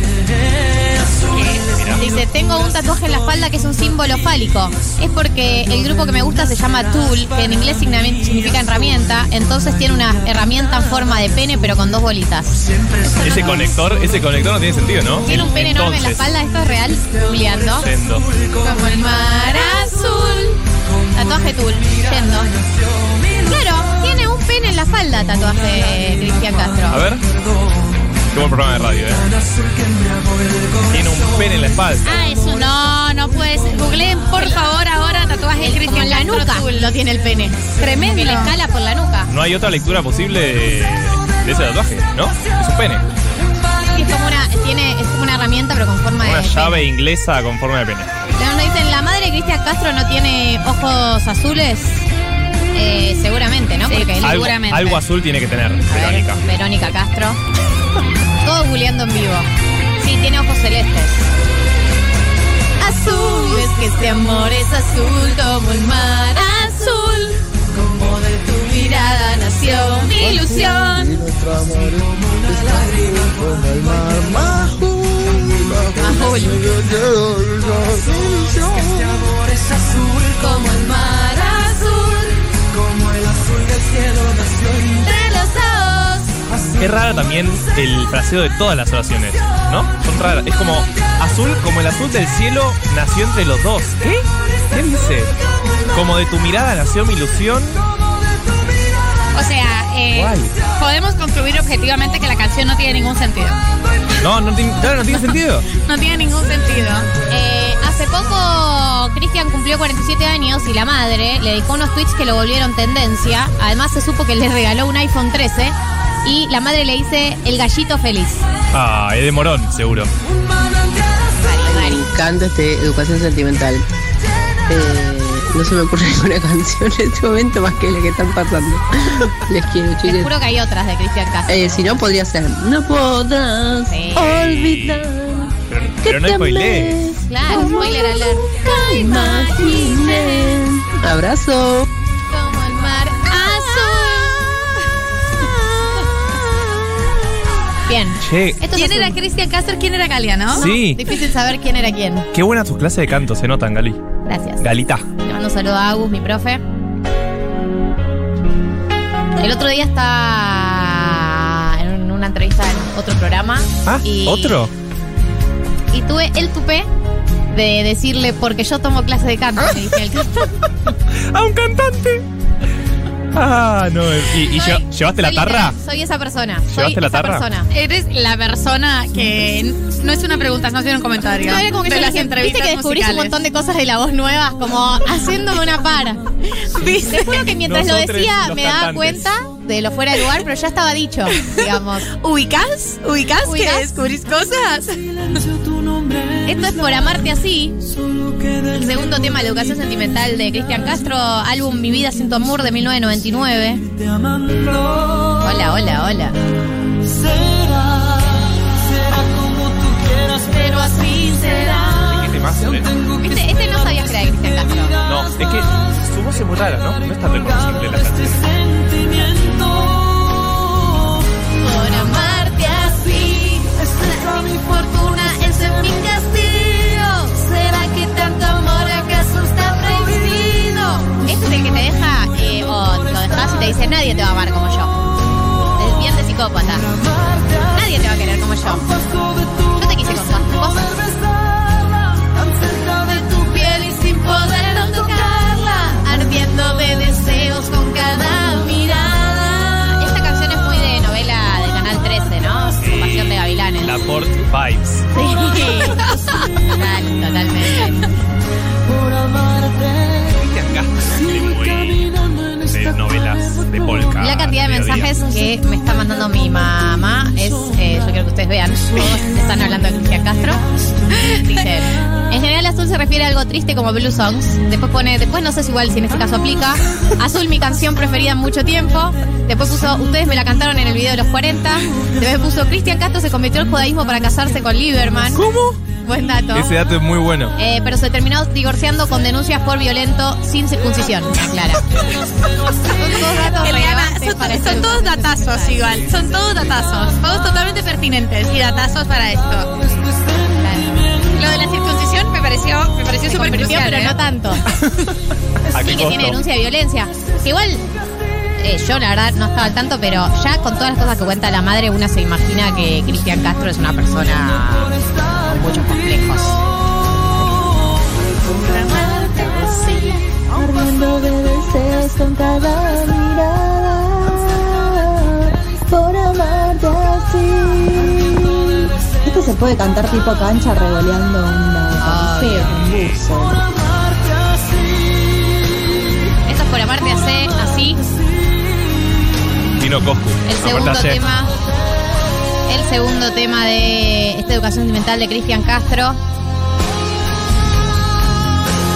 Dice, tengo un tatuaje en la espalda que es un símbolo fálico. Es porque el grupo que me gusta se llama Tool, que en inglés significa herramienta. Entonces tiene una herramienta en forma de pene, pero con dos bolitas. Ese conector, ese conector no tiene sentido, ¿no? Tiene un pene enorme en la espalda, esto es real, yendo. Como el mar azul. Tatuaje Tool, yendo. Claro, tiene un pene en la espalda, tatuaje Cristian Castro. A ver. Qué buen programa de radio, ¿eh? Tiene un pene en la espalda. Ah, eso no, no puedes. Googleen, por favor, ahora tatuaje de Cristian la nuca lo tiene el pene. Tremendo. Y le escala por la nuca. No hay otra lectura posible de, de ese tatuaje, ¿no? Es un pene. Es como una, tiene, es como una herramienta, pero con forma Una de. llave inglesa con forma de pene. Pero Nos dicen, la madre de Cristian Castro no tiene ojos azules. Eh, seguramente, ¿no? Sí, Porque él- Algo, Seguramente. algo azul tiene que tener, ver, Verónica. Verónica Castro. Googleando en vivo. Sí, tiene ojos celestes. Azul, es que este amor es azul como el mar azul. Como de tu mirada nació mi ilusión. Azul. Como el mar azul. Es rara también el fraseo de todas las oraciones, ¿no? Son raras. Es como azul, como el azul del cielo nació entre los dos. ¿Qué? ¿Qué dice? Como de tu mirada nació mi ilusión. O sea, eh, podemos concluir objetivamente que la canción no tiene ningún sentido. No, no, tiene- claro, no tiene sentido. No tiene ningún sentido. Eh, hace poco Cristian cumplió 47 años y la madre le dedicó unos tweets que lo volvieron tendencia. Además se supo que le regaló un iPhone 13 y la madre le dice el gallito feliz. Ah, es de morón, seguro. Mari, Mari. encanta este Educación Sentimental. Eh, no se me ocurre ninguna canción en este momento más que la que están pasando. Les quiero, Te chicos. juro que hay otras de Cristian Castro. Eh, si no, podría ser. No podrás Sí. olvidar. Pero, que pero no te spoilees. Claro, spoiler alert. imaginé. Abrazo. Bien. Che, Esto ¿Quién era un- Cristian Castro? ¿Quién era Galia, no? sí. Difícil saber quién era quién. Qué buena tus clases de canto, se notan, Gali. Gracias. Galita. Le mando un saludo a Agus, mi profe. El otro día estaba en una entrevista en otro programa. Ah, y- ¿otro? Y tuve el tupé de decirle, porque yo tomo clase de canto, me dice el canto. ¡A un cantante! Ah, no. ¿Y, y Soy- lle- llevaste la tarra? Soy esa persona. Soy ¿Llevaste la tarra? persona. Eres la persona que no es una pregunta, no es un comentario. No, era como que de yo las dije, entrevistas Viste que descubrís un montón de cosas de la voz nueva, como haciéndome una para. Te juro que mientras lo decía me daba cantantes. cuenta de lo fuera de lugar, pero ya estaba dicho, digamos. ¿Ubicás? ¿Ubicás, ¿Ubicás? que descubrís cosas? Esto es por amarte así. El segundo tema de la educación sentimental de Cristian Castro, álbum Mi vida sin tu amor de 1999. Hola, hola, hola. Pero así será. ¿Qué temazo, eh? Este, este no sabías que era de Cristian Castro. No, es que su voz es muy rara, ¿no? No es tan reconocible la canción. Por amarte así, será es mi castigo. Te deja, eh, o lo dejas y te dice, nadie te va a amar como yo. Es bien de psicópata. Nadie te va a querer como yo. Yo te quise cosas. Vean, están hablando de Cristian Castro. En general azul se refiere a algo triste como Blue Songs. Después pone, después no sé si igual si en este caso aplica. Azul, mi canción preferida en mucho tiempo. Después puso, ustedes me la cantaron en el video de los 40. Después puso, Cristian Castro se convirtió al judaísmo para casarse con Lieberman. ¿Cómo? Buen dato. Ese dato es muy bueno. Eh, pero se terminó divorciando con denuncias por violento sin circuncisión. Clara. Son todos datos relevantes son, para son este todos datazos igual, son todos datazos, todos totalmente pertinentes y datazos para esto. Lo de la circuncisión me pareció, me pareció súper crucial, pero ¿eh? no tanto. ¿A Sí, que tiene denuncia de violencia. Que igual, eh, yo la verdad no estaba al tanto, pero ya con todas las cosas que cuenta la madre, una se imagina que Cristian Castro es una persona con muchos complejos. Ardiendo de deseos con cada mirada Por amarte así. Esto se puede cantar tipo cancha revoleando una camiseta, un buzo Esto es por amarte así, así. Vino Coscu. El segundo tema. El segundo tema de esta educación sentimental de Cristian Castro.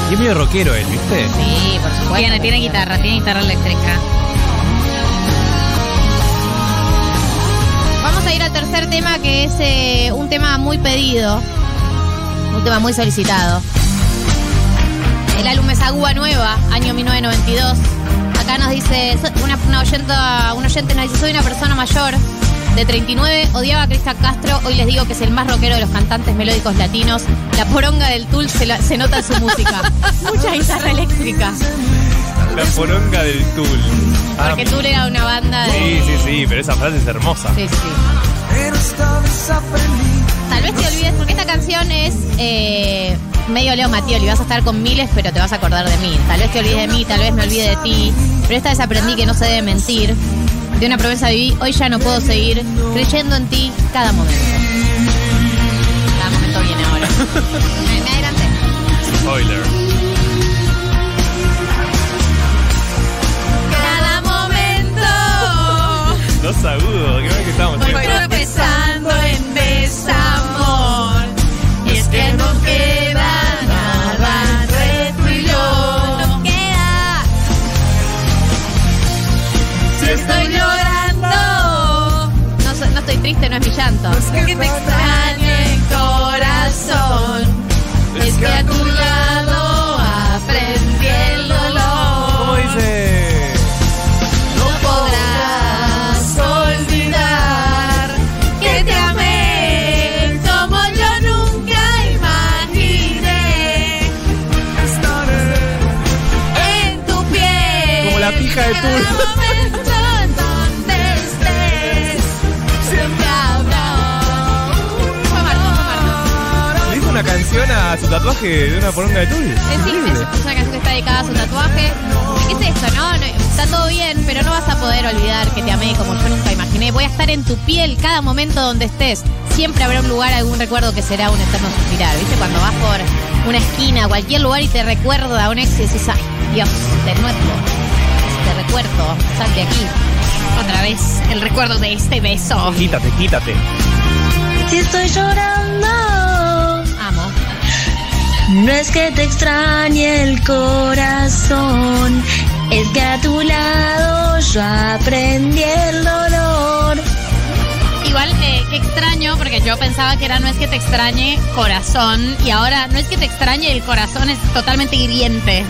Y es medio rockero él, ¿viste? Sí, por supuesto. Tiene, tiene guitarra, tiene guitarra eléctrica. Vamos a ir al tercer tema que es eh, un tema muy pedido, un tema muy solicitado. El álbum es Agua Nueva, año 1992. Acá nos dice, una, una oyenta- un oyente nos dice, soy una persona mayor de 39, odiaba a Cristian Castro, hoy les digo que es el más rockero de los cantantes melódicos latinos. La poronga del Tool se, la- se nota en su música. Mucha guitarra eléctrica. La poronga del Tool. Porque Tool era una banda de... Sí, sí, sí, pero esa frase es hermosa. Sí, sí. Tal vez te olvides, porque esta canción es eh, medio Leo Matioli. Vas a estar con miles, pero te vas a acordar de mí. Tal vez te olvides de mí, tal vez me olvide de ti. Pero esta vez aprendí que no se debe mentir. De una promesa viví, hoy ya no puedo seguir creyendo en ti cada momento. Cada momento viene ahora. me, me adelanté. Spoiler. Cada momento Dos agudos, qué mal que estamos. Tatuaje de una poronga de Tool. Es, sí, es, es una canción que está dedicada a su tatuaje. ¿Qué es esto, no? No, Está todo bien, pero no vas a poder olvidar que te amé como yo nunca imaginé. Voy a estar en tu piel cada momento donde estés. Siempre habrá un lugar, algún recuerdo que será un eterno suspirar. ¿Viste? Cuando vas por una esquina, cualquier lugar y te recuerda a un ex y decís, ay, Dios, de nuevo. Te recuerdo, sal de aquí. Otra vez el recuerdo de este beso. Quítate, quítate. Si estoy llorando. No es que te extrañe el corazón, es que a tu lado yo aprendí el dolor. Igual, eh, qué extraño, porque yo pensaba que era no es que te extrañe corazón, y ahora no es que te extrañe el corazón, es totalmente hiriente.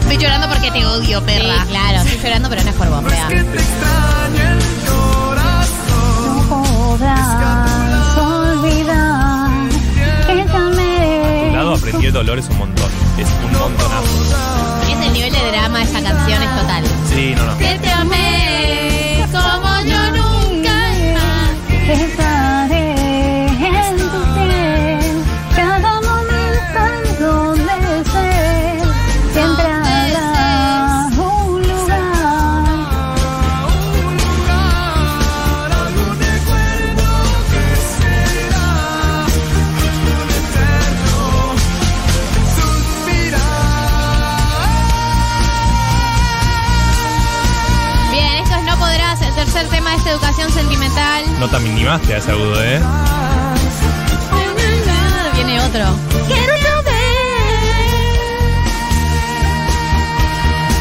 Estoy llorando porque te odio, Sí, perra. claro, estoy llorando, pero no es por vos. No aprendí el dolor es un montón. Es un montonazo. Es el nivel de drama de esa canción, es total. Sí, no, no. Que te amé como yo nunca imaginé. Sentimental. No te minimaste a ese agudo, ¿eh? Viene otro. Quiero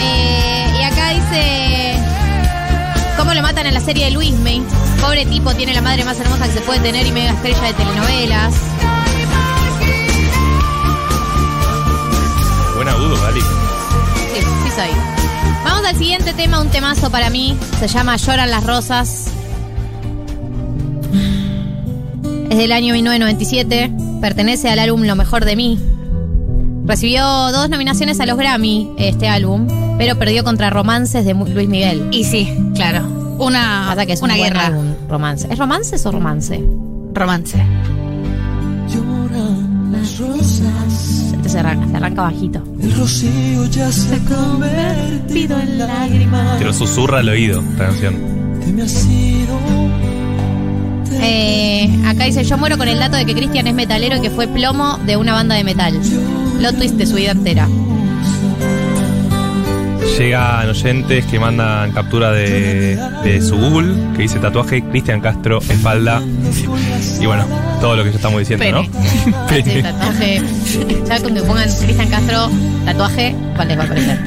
Eh, y acá dice cómo lo matan en la serie de Luis May. Pobre tipo, tiene la madre más hermosa que se puede tener y mega estrella de telenovelas. Buen agudo, Gali. Sí, sí soy. Vamos al siguiente tema, un temazo para mí. Se llama Lloran las rosas. Es del año 1997. Pertenece al álbum Lo mejor de mí. Recibió dos nominaciones a los Grammy este álbum, pero perdió contra Romances de Luis Miguel. Y sí, claro. Una, Pasa que es una un buen guerra. álbum, romance. ¿Es romances o romance? Romance. Rosas, Este se arranca, se arranca bajito. el rocío ya se ha convertido en lágrimas. Te lo susurra al oído esta canción. Te me has ido. Eh, acá dice, yo muero con el dato de que Cristian es metalero y que fue plomo de una banda de metal. Plot twist de su vida entera. Llegan oyentes que mandan captura de, de su Google, que dice tatuaje Cristian Castro, espalda. Y bueno, todo lo que ya estamos diciendo, ¿no? Sí, Pene. tatuaje. Ya cuando pongan Cristian Castro, tatuaje, ¿cuál les va a aparecer?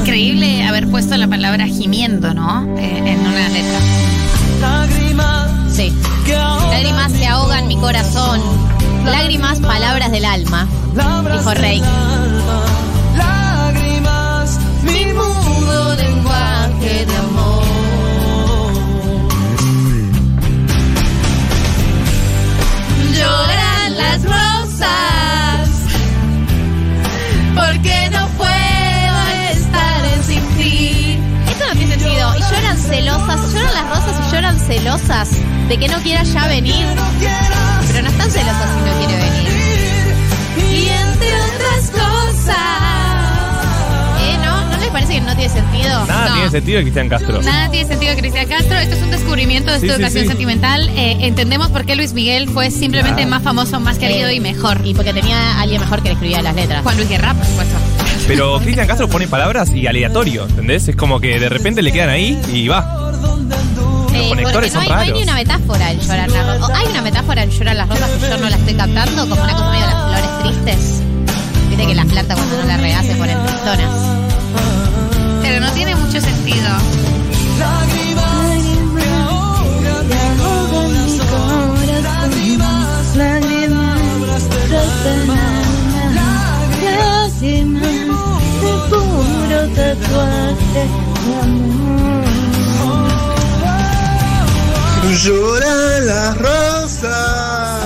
Increíble haber puesto la palabra gimiendo, ¿no? Eh, en una letra. Sí. Lágrimas que ahogan mi corazón. Lágrimas, palabras del alma. Dijo Rey. Celosas, lloran las rosas y lloran celosas de que no quiera ya venir. Pero no están celosas si no quiere venir. Y entre otras cosas. ¿Eh? ¿No? ¿No les parece que no tiene sentido? Nada No. tiene sentido Cristian Castro. Nada tiene sentido, Cristian Castro. Esto es un descubrimiento de Sí, esta sí, educación sí. sentimental. Eh, entendemos por qué Luis Miguel fue simplemente Claro. más famoso, más querido Eh, y mejor. Y porque tenía a alguien mejor que le escribía las letras. Juan Luis Guerra, por supuesto. Pero Cristian Castro pone palabras y aleatorio, ¿entendés? Es como que de repente le quedan ahí y va. Eh, porque conectores no son hay, no hay raros. ni una metáfora en llorar las rosas. Hay una metáfora en llorar las rosas que yo no la estoy captando, como una cosa medio de las flores tristes. Viste que las plantas cuando no las regás se ponen tristonas. Pero no tiene mucho sentido. Lágrimas, del alma. Lloran las rosas.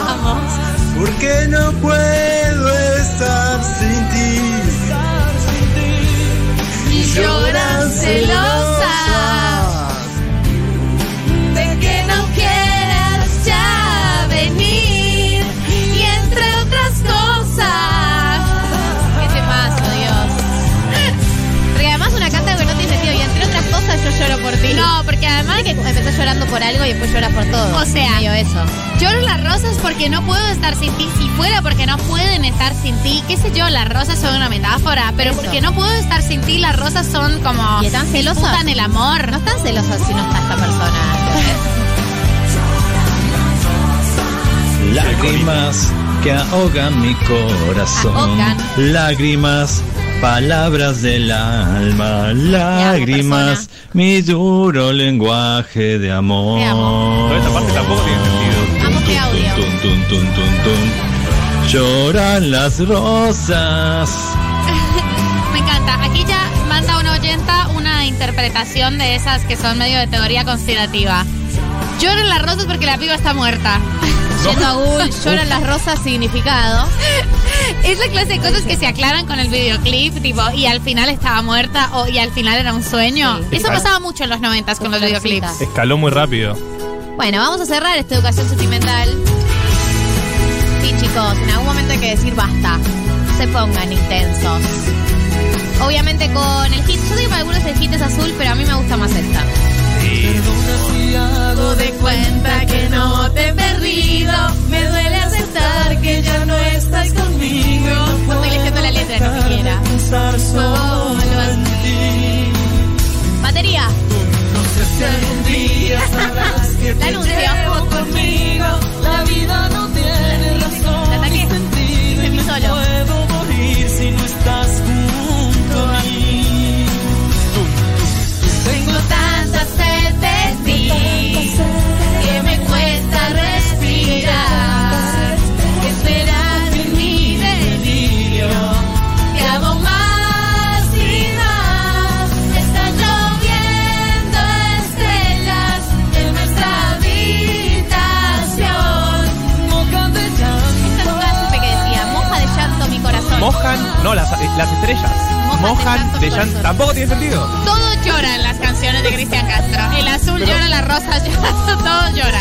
Porque no puedo estar sin ti. Lloran celosas lloro por ti. No, porque además que empezás llorando por algo y después lloras por todo. O sea, Medio eso. Lloro las rosas porque no puedo estar sin ti. Si fuera porque no pueden estar sin ti, qué sé yo, las rosas son una metáfora. Pero Eso. porque no puedo estar sin ti, las rosas son como. ¿Y están celosas? disputan el amor. No están celosas si no está esta persona. Lágrimas que ahogan mi corazón. Ahogan. Lágrimas, palabras del alma. Lágrimas, mi duro lenguaje de amor. Toda esta parte tampoco tiene sentido. Lloran las rosas. Me encanta. Aquí ya manda una oyenta una interpretación de esas que son medio de teoría conspirativa. Lloran las rosas porque la piba está muerta. Yendo a Google, lloran las rosas significado. Es la clase de cosas que se aclaran con el videoclip, tipo, y al final estaba muerta o y al final era un sueño. Sí. Eso pasaba mucho en los noventas con los videoclips. Escaló muy rápido. Bueno, vamos a cerrar esta educación sentimental. Sí, chicos, en algún momento hay que decir basta. No se pongan intensos. Obviamente con el hit, yo digo que algunos el hit es azul, pero a mí me gusta más esta te de cuenta que no te he perdido. Me duele aceptar que ya no estás conmigo. No estoy leyendo la letra ni no siquiera. Solo en ti. Batería. No sé si algún día sabrás que te llevo conmigo. La vida no tiene razón. La ataqué. solo. Las, eh, las estrellas. Mojan de Mojan de llanto. Tampoco tiene sentido. Todo llora en las canciones de Cristian Castro. El azul llora, la rosa llora, todo llora.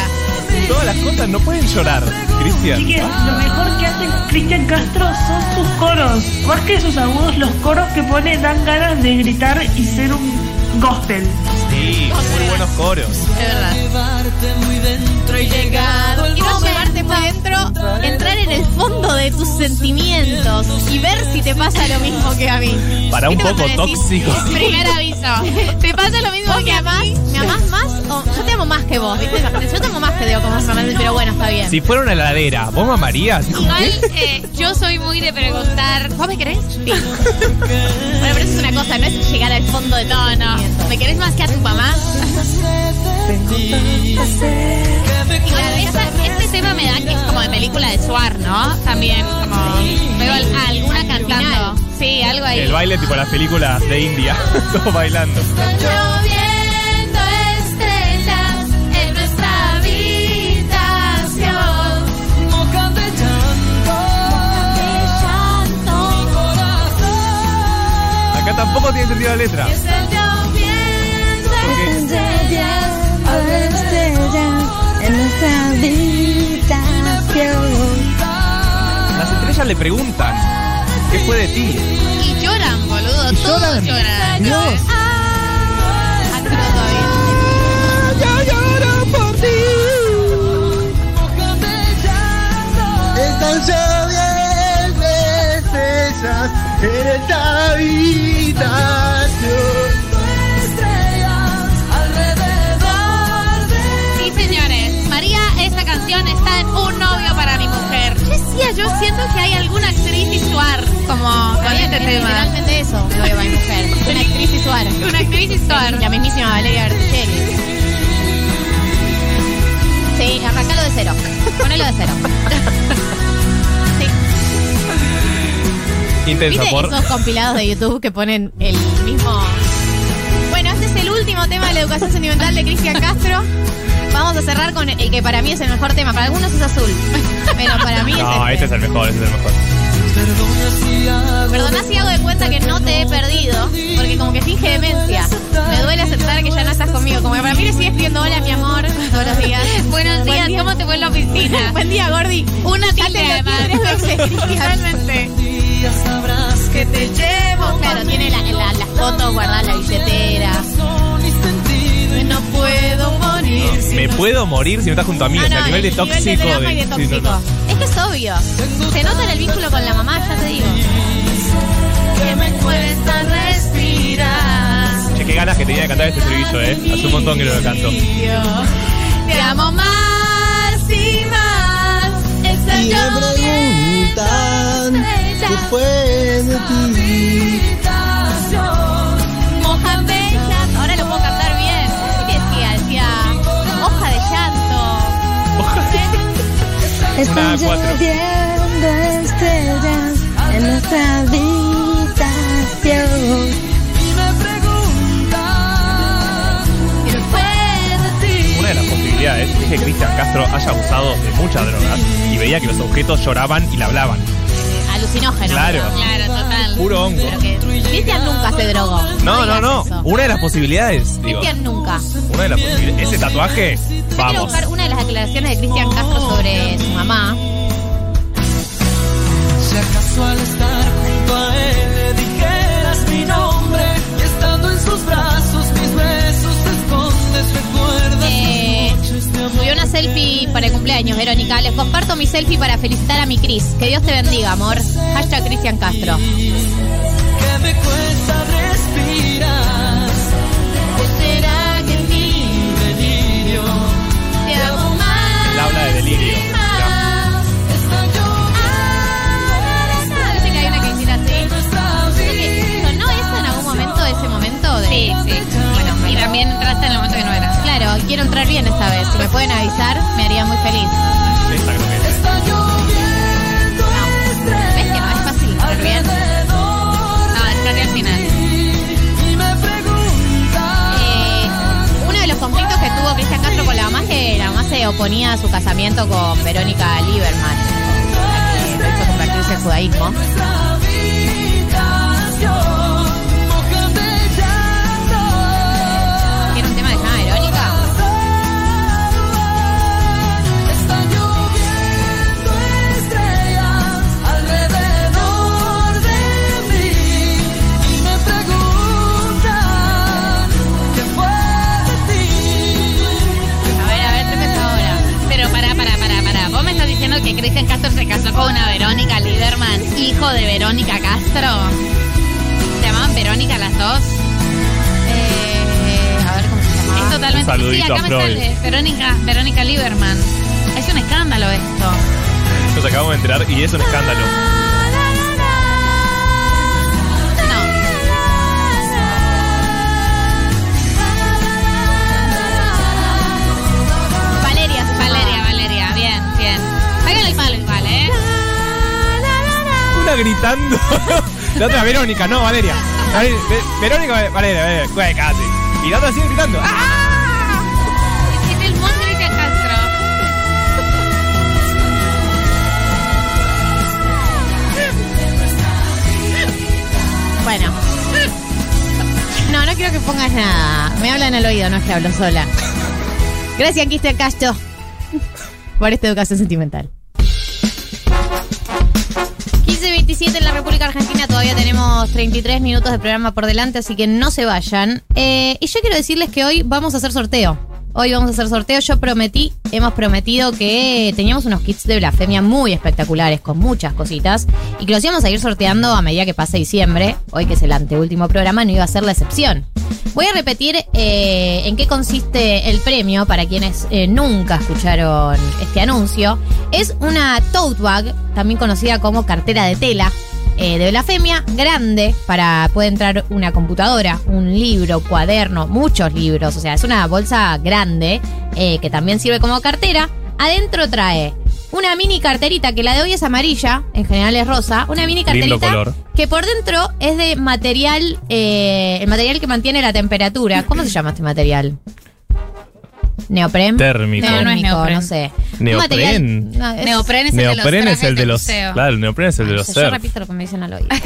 Todas las cosas no pueden llorar, Cristian. Lo mejor que hace Cristian Castro son sus coros. Más que sus agudos, los coros que pone dan ganas de gritar y ser un gospel. Sí, muy buenos coros. De verdad. Llevarte muy dentro y llegado el Quiero llevarte por dentro, entrar en el fondo de tus sentimientos y ver si te pasa lo mismo que a mí. Para un ¿Viste poco tóxico. Primer aviso. ¿Te pasa lo mismo ¿Vos que a amás? mí? ¿Me amás más? O yo te amo más que vos, ¿viste? Yo te amo más que Diego como Fernández, pero bueno, está bien. Si fuera una heladera, ¿vos mamarías? Igual eh, yo soy muy de preguntar, ¿vos me querés? Sí. Bueno, pero eso es una cosa, no es llegar al fondo de todo, No. ¿Me querés más que a tu mamá? Igual, esa- este tema me da que es como de película de Suar, ¿no? También, como veo a alguna cantando. Sí, algo ahí. El baile tipo las películas de India, todos bailando. Acá tampoco tiene sentido la letra. Las estrellas le preguntan, ¿qué fue de ti? Y lloran, boludo. ¿Y Todos lloran? lloran. Están lloviendo estrellas en esta habitación. Estrellas alrededor de Sí, señores. María, esta canción está en Un novio para mi mujer. Yo decía, yo siento que hay alguna actriz y Suar como con este Es tema. literalmente eso, no veo a mi mujer. Una actriz visual. Una actriz y Suar. La mismísima Valeria Berticelli. Sí, arrancalo de cero. Ponelo de cero. Intenso ¿Viste por... esos compilados de YouTube que ponen el mismo? Bueno, este es el último tema de la educación sentimental de Cristian Castro. Vamos a cerrar con el que para mí es el mejor tema. Para algunos es azul, pero para mí es No, este. este es el mejor, este es el mejor. Perdona si hago Perdona si hago de cuenta que no te he perdido, porque como que finge demencia. Me duele aceptar que ya no estás conmigo. Como que para mí le sigues pidiendo hola, mi amor, todos los días. Buenos Buen días, día. ¿cómo te fue en la oficina? Buen día, Gordi. Una tilde además. ya sabrás que te llevo Claro, tiene la, la, la foto guardada en la billetera. No puedo morir. Me puedo morir si no estás junto a mí. o sea, a nivel de el tóxico. nivel de sí, tóxico. no. Es que es obvio. Se nota en el vínculo con la mamá, ya te digo. Que me cuesta respirar. Che, qué ganas que tenía de cantar este estribillo, eh. Hace un montón que no lo canto. Te amo más y más. Y me preguntan qué fue de ti. Una cuatro. lloviendo estrellas en nuestra habitación. Y me preguntan qué fue de ti. Una de las posibilidades es que Cristian Castro haya abusado de muchas drogas y veía que los objetos lloraban y le hablaban. Alucinógeno. Claro. Claro, total. Puro hongo. Cristian nunca se drogó. No, no, no. Una de las posibilidades, digo. Cristian nunca. Una de las posibilidades. Ese tatuaje, Yo quiero vamos. buscar una de las declaraciones de Cristian Castro sobre su mamá. Si acaso al estar junto a él le dijeras mi nombre y estando en sus brazos mis besos te escondes, recuerdas Eh, amor. Subió una selfie para el cumpleaños, Verónica. Les comparto mi selfie para felicitar a mi Cris. Que Dios te bendiga, amor. Hashtag Cristian Castro. que me cuesta Lloviendo Parece que hay una que dice así. vida. ¿Sonó eso en algún momento, ese momento? De... Sí, sí. Bueno, y también entraste en el momento que no era. Claro, quiero entrar bien esta vez. Si me pueden avisar, me haría muy feliz. Esta creo que es. Está lloviendo ¿Ves que no es fácil entrar bien? No, entraste al final. Castro con la mamá que la mamá se oponía a su casamiento con Verónica Lieberman, que hizo convertirse en judaísmo. Cristian Castro se casó con una Verónica Lieberman, hijo de Verónica Castro. ¿Se llamaban Verónica las dos? Eh, a ver cómo se llamaban. Es totalmente. Sí, acá me sale. Verónica, Verónica Lieberman. Es un escándalo esto. Nos acabamos de enterar y es un escándalo. Gritando. La otra Verónica, no, Valeria. Vale- Ve- Verónica, Valeria, Valeria, Güey, casi. Y la otra sigue gritando. ¡Ah! Bueno. No, no quiero que pongas nada. Me hablan al oído, no es que hablo sola. Gracias, Cristian Castro, por esta educación sentimental. 15.27 en la República Argentina, todavía tenemos 33 minutos de programa por delante, así que no se vayan. Eh, y yo quiero decirles que hoy vamos a hacer sorteo. Hoy vamos a hacer sorteo. Yo prometí, hemos prometido que teníamos unos kits de blasfemia muy espectaculares, con muchas cositas, y que los íbamos a ir sorteando a medida que pase diciembre. Hoy, que es el anteúltimo programa, no iba a ser la excepción. Voy a repetir eh, en qué consiste el premio para quienes eh, nunca escucharon este anuncio. Es una tote bag, también conocida como cartera de tela, eh, de blasfemia, grande, para puede entrar una computadora, un libro, cuaderno, muchos libros. O sea, es una bolsa grande eh, que también sirve como cartera. Adentro trae una mini carterita, que la de hoy es amarilla, en general es rosa. Una mini carterita color. que por dentro es de material, eh, el material que mantiene la temperatura. ¿Cómo se llama este material? Neopren. Térmico. No, no es neopren. no sé. Neopren. material- no, es- Neopren es el de los Neopren es el de los. Claro, el neopren es el de no los yo surf. repito lo que me dicen al oído.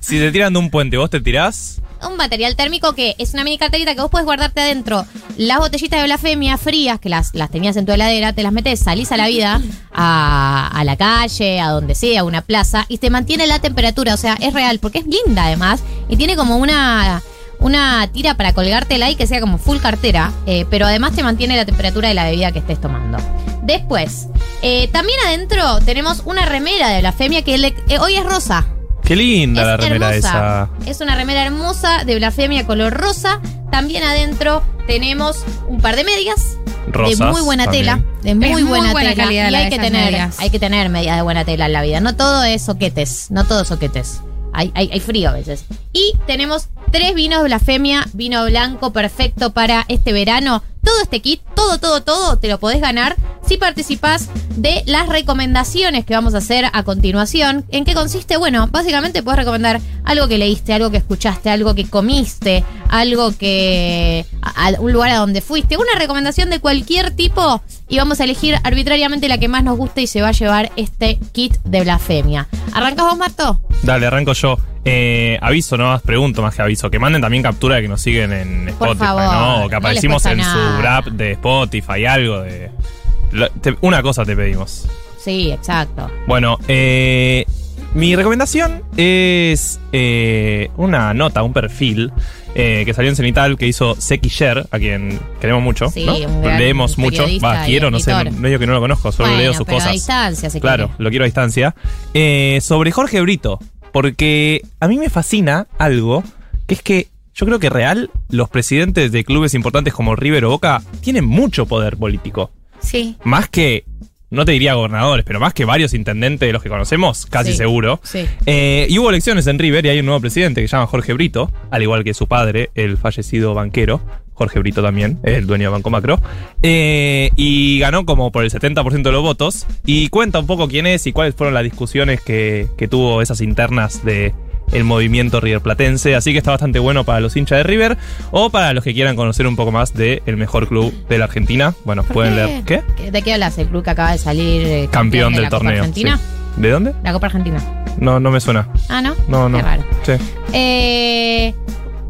Si te tiran de un puente, vos te tirás. un material térmico que es una mini carterita que vos puedes guardarte adentro las botellitas de blasfemia frías que las, las tenías en tu heladera, te las metes, salís a la vida, a, a la calle, a donde sea, a una plaza, y te mantiene la temperatura. O sea, es real, porque es linda además, y tiene como una. Una tira para colgártela y que sea como full cartera, eh, pero además te mantiene la temperatura de la bebida que estés tomando. Después, eh, también adentro tenemos una remera de blasfemia que le- eh, hoy es rosa. Qué linda la Es remera hermosa. esa. Es una remera hermosa de blasfemia color rosa. También adentro tenemos un par de medias de Rosas muy buena también. tela, de muy, muy buena, buena tela. calidad y la hay de que tener, medias. hay que tener medias de buena tela en la vida. No todo es soquetes, no todo es soquetes. Hay, hay, hay frío a veces. Y tenemos tres vinos blasfemia, vino blanco perfecto para este verano. Todo este kit, todo, todo, todo, te lo podés ganar si participás de las recomendaciones que vamos a hacer a continuación. ¿En qué consiste? Bueno, básicamente puedes recomendar algo que leíste, algo que escuchaste, algo que comiste, algo que... a un lugar a donde fuiste. Una recomendación de cualquier tipo y vamos a elegir arbitrariamente la que más nos guste y se va a llevar este kit de blasfemia. ¿Arrancás vos, Marto? Dale, arranco yo. Eh, aviso, no más pregunto más que aviso. Que manden también captura de que nos siguen en Por Spotify, favor, ¿no? O que aparecimos en nada. su rap de Spotify, algo de. Te- una cosa te pedimos. Sí, exacto. Bueno, eh, mi recomendación es eh, una nota, un perfil eh, que salió en Cenital que hizo Seki Sher, a quien queremos mucho. Sí, ¿no? un gran Leemos mucho. Va, quiero, no sé, medio que no lo conozco, solo Bueno, leo sus pero cosas. a distancia se Claro, quiere. lo quiero a distancia. Eh, sobre Jorge Brito, porque a mí me fascina algo, que es que yo creo que real, los presidentes de clubes importantes como River o Boca tienen mucho poder político. Sí. Más que, no te diría gobernadores, pero más que varios intendentes de los que conocemos, casi Sí, seguro. Sí. Eh, y hubo elecciones en River y hay un nuevo presidente que se llama Jorge Brito, al igual que su padre, el fallecido banquero. Jorge Brito también, el dueño de Banco Macro. Eh, y ganó como por el 70% de los votos. Y cuenta un poco quién es y cuáles fueron las discusiones que, que tuvo esas internas de el movimiento River Platense. Así que está bastante bueno para los hinchas de River o para los que quieran conocer un poco más del el mejor club de la Argentina. Bueno, ¿Por pueden qué? leer. ¿Qué? ¿De qué hablas? El club que acaba de salir eh, Campeón de del la Copa torneo. Argentina. sí. ¿De dónde? La Copa Argentina. No, no me suena. Ah, ¿no? No, no. Qué raro. Sí. Eh,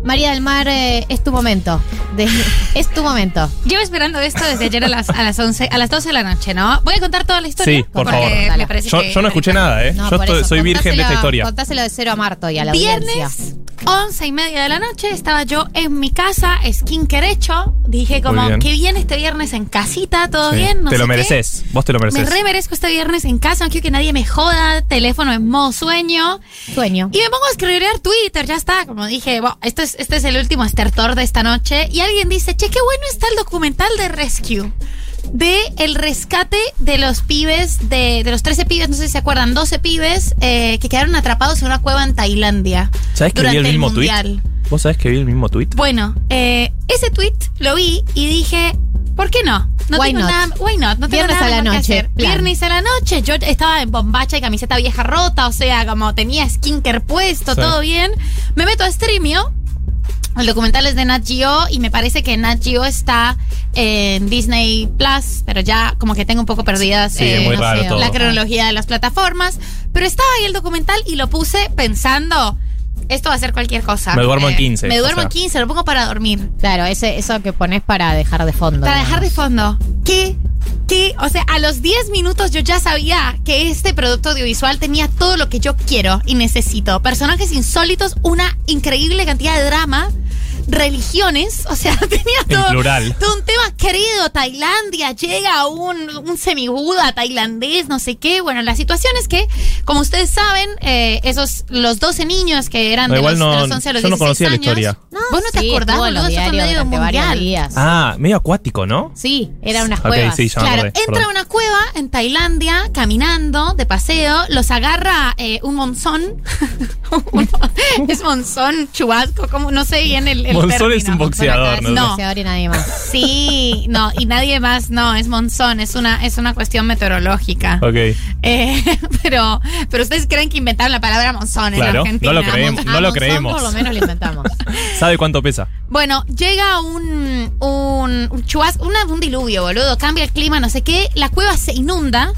María del Mar, eh, es tu momento. De- es tu momento. Llevo esperando esto desde ayer a las, a las 11, a las 12 de la noche, ¿no? Voy a contar toda la historia. Sí, por favor. me parece Yo, que- yo no escuché nada, ¿eh? No, yo estoy- soy virgen de esta historia. Contáselo de cero a Marto y a la audiencia. Viernes Once y media de la noche estaba yo en mi casa, skincare hecho. Dije como, bien. qué bien este viernes en casita, todo Sí. bien, no te sé lo qué. mereces. Vos te lo Me mereces. re merezco este viernes en casa, no quiero que nadie me joda, teléfono en modo sueño. Sueño. Y me pongo a escribir Twitter, ya está. Como dije, "Bueno, esto es, este es el último estertor de esta noche. Y alguien dice, che, qué bueno está el documental de Rescue. De el rescate de los pibes, de, de los 13 pibes, no sé si se acuerdan, 12 pibes eh, que quedaron atrapados en una cueva en Tailandia. ¿Sabes que vi el mismo tweet? mundial. ¿Vos sabés que vi el mismo tweet? Bueno, eh, ese tweet lo vi y dije, ¿por qué no? No Why tengo not? nada, why not? No tengo Viernes nada a la noche. Viernes a la noche, yo estaba en bombacha y camiseta vieja rota, o sea, como tenía skincare puesto, Sí. todo bien. Me meto a Streamio. El documental es de Nat Geo y me parece que Nat Geo está en Disney Plus, pero ya como que tengo un poco perdidas Sí, eh, no la cronología de las plataformas. Pero estaba ahí el documental y lo puse pensando, esto va a ser cualquier cosa. Me duermo en Eh, 15, Me o duermo en sea. 15, lo pongo para dormir. Claro, ese, eso que pones para dejar de fondo. Para digamos. dejar de fondo. ¿Qué? ¿Qué? O sea, a los 10 minutos yo ya sabía que este producto audiovisual tenía todo lo que yo quiero y necesito. Personajes insólitos, una increíble cantidad de drama, religiones, o sea, tenía En todo, plural. todo un tema querido, Tailandia, llega un, un semibuda tailandés, no sé qué. Bueno, la situación es que, como ustedes saben, eh, esos, los 12 niños que eran No, de, igual los, de no- los 11 a los yo no 16 conocía la años, historia. Vos no te Sí, acordás, en los boludo, eso fue medio mundial. días. Ah, medio acuático, ¿no? Sí, eran unas Ok, cuevas. sí, Claro, acordé, entra perdón. a una cueva en Tailandia, caminando, de paseo, los agarra eh, un monzón. es monzón, chubasco, como no sé bien el, el Monzón es un boxeador, No, ¿no? boxeador y nadie más. Sí, no, y nadie más, no, es monzón, es una, es una cuestión meteorológica. Ok. Eh, pero, pero ustedes creen que inventaron la palabra monzón en Claro, Argentina. no lo creemos, no lo Monzón creemos. Por lo menos lo inventamos. ¿Sabe cuánto pesa? Bueno, llega un, un, un chubasco, una- un diluvio, boludo. Cambia el clima, no sé qué. La cueva se inunda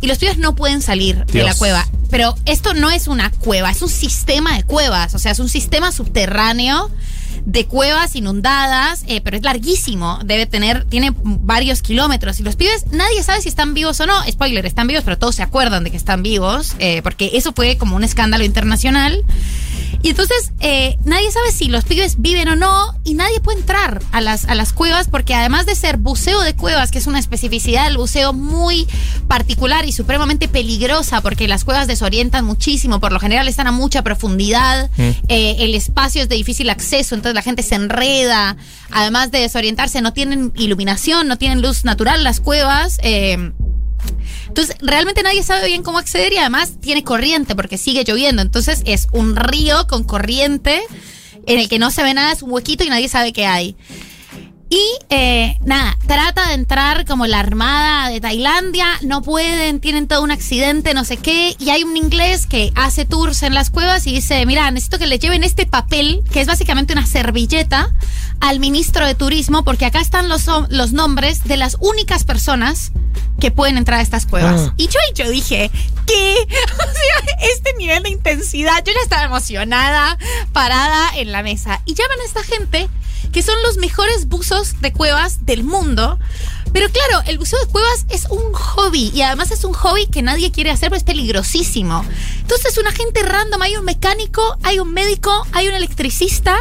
y los pibes no pueden salir de la cueva. Pero esto no es una cueva, es un sistema de cuevas. O sea, es un sistema subterráneo de cuevas inundadas, eh, pero es larguísimo. Debe tener, tiene varios kilómetros. Y los pibes, nadie sabe si están vivos o no. Spoiler, están vivos, pero todos se acuerdan de que están vivos, eh, porque eso fue como un escándalo internacional. Y entonces eh, nadie sabe si los pibes viven o no y nadie puede entrar a las, a las cuevas porque además de ser buceo de cuevas, que es una especificidad del buceo muy particular y supremamente peligrosa porque las cuevas desorientan muchísimo, por lo general están a mucha profundidad, Mm. eh, el espacio es de difícil acceso, entonces la gente se enreda, además de desorientarse no tienen iluminación, no tienen luz natural las cuevas. eh, entonces, realmente nadie sabe bien cómo acceder y además tiene corriente porque sigue lloviendo. Entonces, es un río con corriente en el que no se ve nada, es un huequito y nadie sabe qué hay. Y eh, nada, trata de entrar como la armada de Tailandia, no pueden, tienen todo un accidente, no sé qué, y hay un inglés que hace tours en las cuevas y dice, mira, necesito que le lleven este papel, que es básicamente una servilleta, al ministro de Turismo, porque acá están los, los nombres de las únicas personas que pueden entrar a estas cuevas. Ah. Y yo, y yo dije, ¿qué? O sea, este nivel de intensidad, yo ya estaba emocionada, parada en la mesa. Y llaman a esta gente que son los mejores buzos de cuevas del mundo. Pero claro, el buceo de cuevas es un hobby y además es un hobby que nadie quiere hacer, pero es peligrosísimo. Entonces, una gente random, hay un mecánico, hay un médico, hay un electricista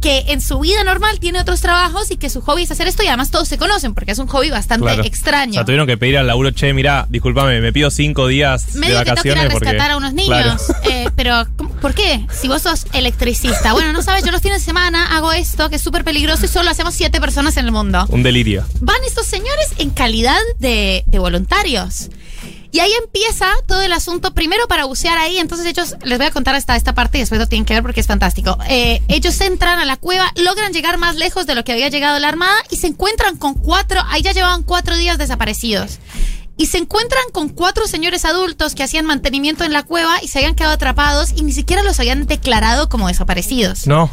que en su vida normal tiene otros trabajos y que su hobby es hacer esto y además todos se conocen porque es un hobby bastante Claro. extraño. O sea, tuvieron que pedir al laburo, che, mira, discúlpame, me pido cinco días Medio de que tengo que ir a vacaciones porque... rescatar a unos niños. Claro. Eh, pero, ¿cómo- ¿por qué? Si vos sos electricista. Bueno, no sabes, yo los fines de semana hago esto que es súper peligroso y solo hacemos siete personas en el mundo. Un delirio. Van estos señores en calidad de, voluntarios. Y ahí empieza todo el asunto, primero para bucear ahí, entonces ellos, les voy a contar hasta esta parte y después lo tienen que ver porque es fantástico. Eh, ellos entran a la cueva, logran llegar más lejos de lo que había llegado la armada y se encuentran con cuatro, ahí ya llevaban cuatro días desaparecidos. Y se encuentran con cuatro señores adultos que hacían mantenimiento en la cueva y se habían quedado atrapados y ni siquiera los habían declarado como desaparecidos. No.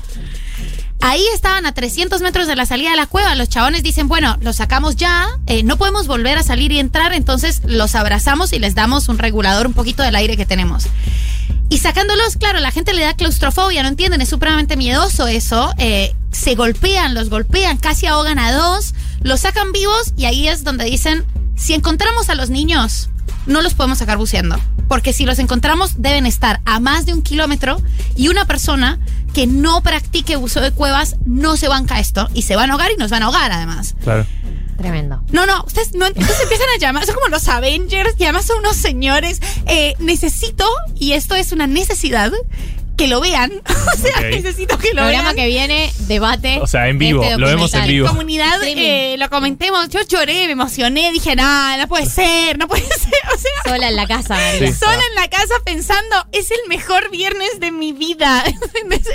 Ahí estaban a 300 metros de la salida de la cueva. Los chabones dicen, bueno, los sacamos ya, eh, no podemos volver a salir y entrar, entonces los abrazamos y les damos un regulador un poquito del aire que tenemos. Y sacándolos, claro, la gente le da claustrofobia, no entienden, es supremamente miedoso eso. eh, se golpean, los golpean, casi ahogan a dos, los sacan vivos y ahí es donde dicen, si encontramos a los niños, no los podemos sacar buceando. Porque si los encontramos, deben estar a más de un kilómetro y una persona que no practique uso de cuevas no se banca esto y se van a ahogar y nos van a ahogar además. Claro. Tremendo. No, no, ustedes no, entonces empiezan a llamar, son como los Avengers y además son unos señores. Eh, necesito, y esto es una necesidad, que lo vean. o sea, necesito que lo Programa vean. que viene, debate. O sea, en vivo, este lo vemos en vivo. Comunidad, eh, lo comentemos. Yo lloré, me emocioné, dije, no, no puede ser, no puede ser. O sea, Sola en la casa. Sí. sola en la casa pensando, es el mejor viernes de mi vida.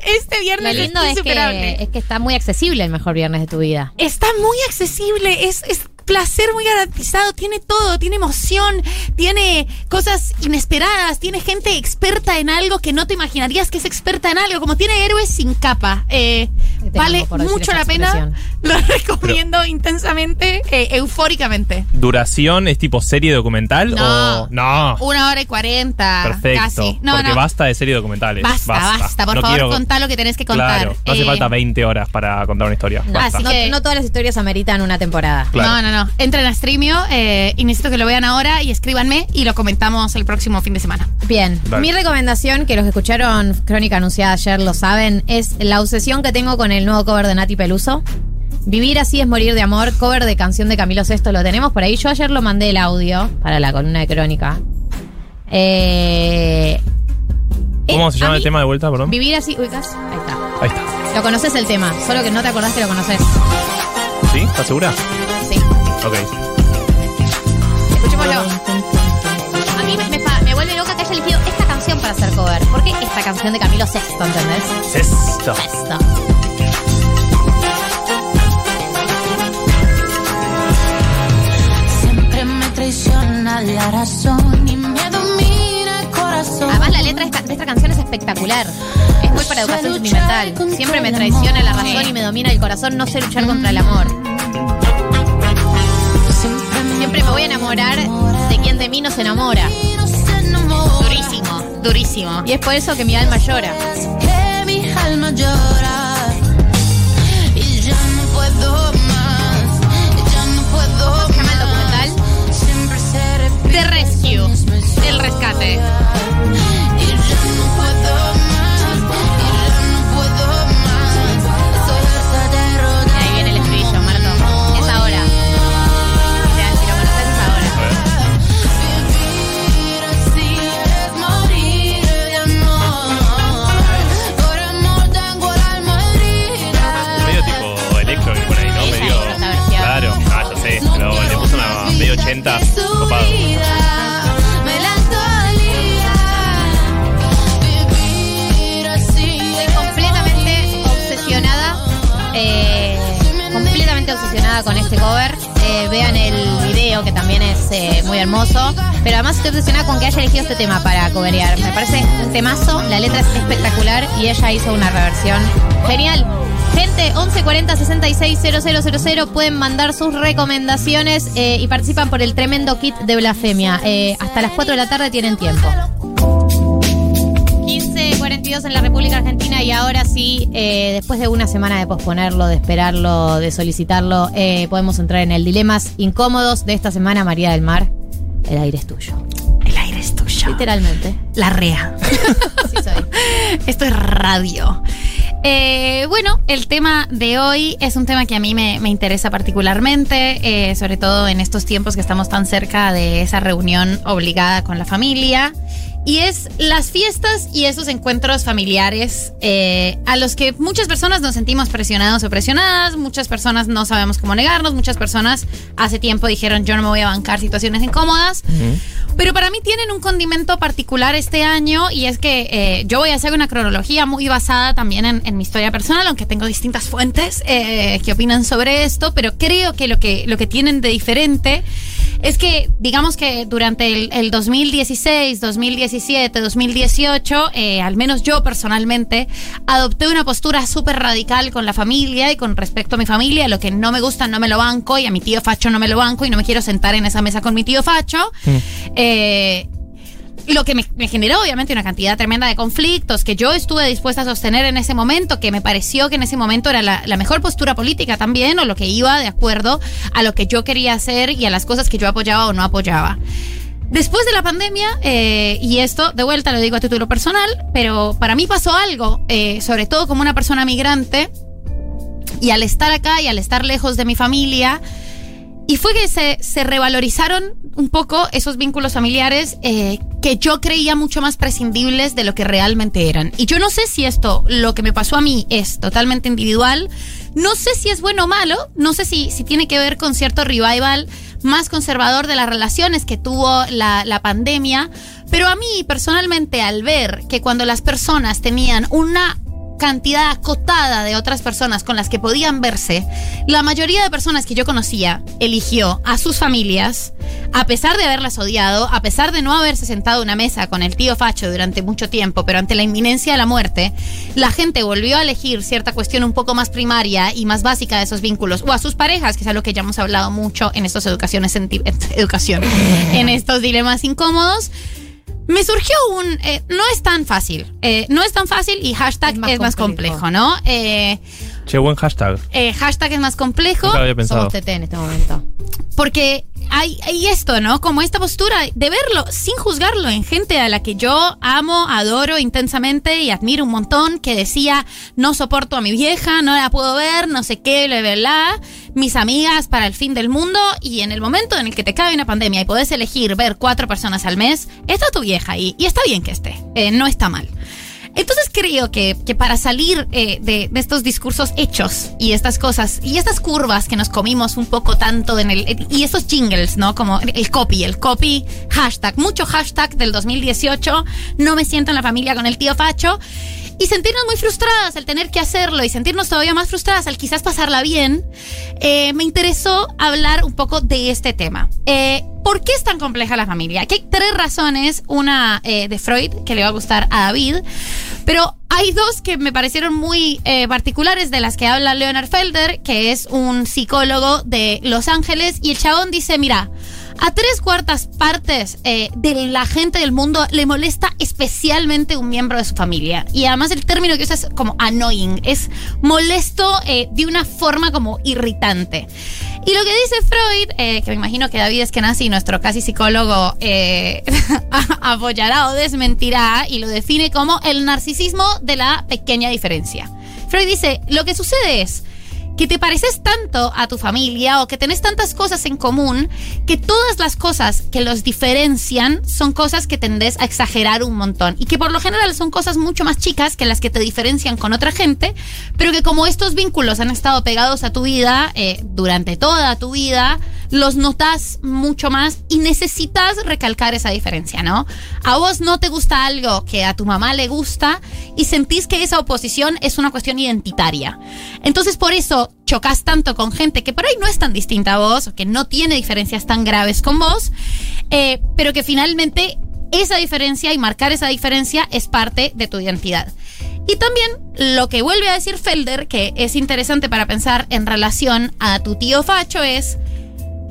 este Lo viernes lindo es es insuperable. que, es que está muy accesible el mejor viernes de tu vida. Está muy accesible, es, es placer muy garantizado, tiene todo, tiene emoción, tiene cosas inesperadas, tiene gente experta en algo que no te imaginarías que es experta en algo, como tiene héroes sin capa. Eh, vale mucho la pena, lo recomiendo intensamente, eh, eufóricamente. ¿Duración es tipo serie documental No. o.? No. Una hora y cuarenta. Perfecto. Casi. No, porque no. basta de serie documentales. Basta, basta, por No favor, quiero- contá lo que tenés que contar. Claro, no hace Eh, falta 20 horas para contar una historia. Basta. así No, que- no todas las historias ameritan una temporada. Claro. No, no, no. Entren a Streamio eh, y necesito que lo vean ahora y escríbanme y lo comentamos el próximo fin de semana. Bien, Dale. mi recomendación, que los que escucharon Crónica Anunciada ayer lo saben, es la obsesión que tengo con el nuevo cover de Nati Peluso. Vivir así es morir de amor, cover de canción de Camilo Sesto, lo tenemos por ahí. Yo ayer lo mandé el audio para la columna de Crónica. Eh, ¿Cómo eh, se llama el mí, tema de vuelta, perdón? Vivir así, ubicas, ahí está. Ahí está. Lo conoces el tema, solo que no te acordás que lo conoces. ¿Sí? ¿Estás segura? Ok. Escuchémoslo. A mí me, me fa- me vuelve loca que haya elegido esta canción para hacer cover. ¿Por qué esta canción de Camilo Sesto, entendés? Sexto. Sesto. Siempre me traiciona la razón y me domina el corazón. Además, la letra de esta, de esta canción es espectacular. Es muy para educación sentimental. Siempre me traiciona la razón y me domina el corazón. No sé luchar contra el amor. Siempre me voy a enamorar de quien de mí no se enamora. Durísimo, durísimo. Y es por eso que mi alma llora. Que mi alma llora y ya no puedo más. Ya no puedo ¿Cómo se llama el documental? Siempre seré The Rescue, el rescate. Muy hermoso. Pero además estoy obsesionada con que haya elegido este tema para coverear. Me parece un temazo, la letra es espectacular y ella hizo una reversión genial. Gente, 1140 66 000 pueden mandar sus recomendaciones eh, y participan por el tremendo kit de blasfemia. Eh, hasta las 4 de la tarde tienen tiempo. 15.42 en la República Argentina y ahora sí, eh, después de una semana de posponerlo, de esperarlo, de solicitarlo, podemos entrar en el dilemas incómodos de esta semana, María del Mar. El aire es tuyo. El aire es tuyo. Literalmente. La rea. Así soy. Esto es radio. Eh, bueno, el tema de hoy es un tema que a mí me, me interesa particularmente, eh, sobre todo en estos tiempos que estamos tan cerca de esa reunión obligada con la familia. Y es las fiestas y esos encuentros familiares eh, a los que muchas personas nos sentimos presionados o presionadas, muchas personas no sabemos cómo negarnos, muchas personas hace tiempo dijeron yo no me voy a bancar situaciones incómodas. Pero para mí tienen un condimento particular este año y es que eh, yo voy a hacer una cronología muy basada también en, en mi historia personal, aunque tengo distintas fuentes eh, que opinan sobre esto, pero creo que lo que, lo que tienen de diferente es que, digamos que durante el, el 2016, 2017, 2018, eh, al menos yo personalmente, adopté una postura súper radical con la familia y con respecto a mi familia. Lo que no me gusta no me lo banco y a mi tío Facho no me lo banco y no me quiero sentar en esa mesa con mi tío Facho. Eh, lo que me, me generó obviamente una cantidad tremenda de conflictos que yo estuve dispuesta a sostener en ese momento, que me pareció que en ese momento era la, la mejor postura política también, o lo que iba de acuerdo a lo que yo quería hacer y a las cosas que yo apoyaba o no apoyaba. Después de la pandemia, eh, y esto de vuelta lo digo a título personal, pero para mí pasó algo, eh, sobre todo como una persona migrante, y al estar acá y al estar lejos de mi familia, y fue que se, se revalorizaron un poco esos vínculos familiares eh, que yo creía mucho más prescindibles de lo que realmente eran. Y yo no sé si esto, lo que me pasó a mí, es totalmente individual. No sé si es bueno o malo. No sé si, si tiene que ver con cierto revival más conservador de las relaciones que tuvo la, la pandemia. Pero a mí, personalmente, al ver que cuando las personas tenían una cantidad acotada de otras personas con las que podían verse, la mayoría de personas que yo conocía eligió a sus familias, a pesar de haberlas odiado, a pesar de no haberse sentado a una mesa con el tío Facho durante mucho tiempo, pero ante la inminencia de la muerte, la gente volvió a elegir cierta cuestión un poco más primaria y más básica de esos vínculos, o a sus parejas, que es algo que ya hemos hablado mucho en estas educaciones, senti- educación, en estos dilemas incómodos. Me surgió un. eh, no es tan fácil. eh, no es tan fácil y hashtag es más, complejo, ¿no? Eh, Che, buen hashtag. eh, hashtag es más complejo. Nunca lo había pensado. Somos TT en este momento. Porque hay, hay esto, ¿no? Como esta postura de verlo sin juzgarlo en gente a la que yo amo, adoro intensamente y admiro un montón, que decía, no soporto a mi vieja, no la puedo ver, no sé qué, bla, bla, bla, mis amigas para el fin del mundo, y en el momento en el que te cae una pandemia y podés elegir ver cuatro personas al mes, está tu vieja ahí, y está bien que esté, eh, no está mal. Entonces creo que, que para salir eh, de, de estos discursos hechos y estas cosas y estas curvas que nos comimos un poco tanto en el y estos jingles, ¿no? Como el copy, el copy, hashtag, mucho hashtag del 2018, no me siento en la familia con el tío Facho. Y sentirnos muy frustradas al tener que hacerlo y sentirnos todavía más frustradas al quizás pasarla bien, eh, me interesó hablar un poco de este tema. Eh, ¿Por qué es tan compleja la familia? Aquí hay tres razones. Una eh, de Freud, que le va a gustar a David, pero hay dos que me parecieron muy particulares de las que habla Leonard Felder, que es un psicólogo de Los Ángeles, y el chabón dice, mira, a tres cuartas partes eh, de la gente del mundo le molesta especialmente un miembro de su familia. Y además el término que usa es como annoying, es molesto eh, de una forma como irritante. Y lo que dice Freud, eh, que me imagino que David Eskenazi, nuestro casi psicólogo, apoyará o desmentirá, y lo define como el narcisismo de la pequeña diferencia. Freud dice, lo que sucede es que te pareces tanto a tu familia o que tenés tantas cosas en común que todas las cosas que los diferencian son cosas que tendés a exagerar un montón y que por lo general son cosas mucho más chicas que las que te diferencian con otra gente, pero que como estos vínculos han estado pegados a tu vida eh, durante toda tu vida, los notas mucho más y necesitas recalcar esa diferencia, ¿no? A vos no te gusta algo que a tu mamá le gusta y sentís que esa oposición es una cuestión identitaria. Entonces por eso chocas tanto con gente que por ahí no es tan distinta a vos, que no tiene diferencias tan graves con vos, eh, pero que finalmente esa diferencia y marcar esa diferencia es parte de tu identidad. Y también lo que vuelve a decir Felder, que es interesante para pensar en relación a tu tío Facho, es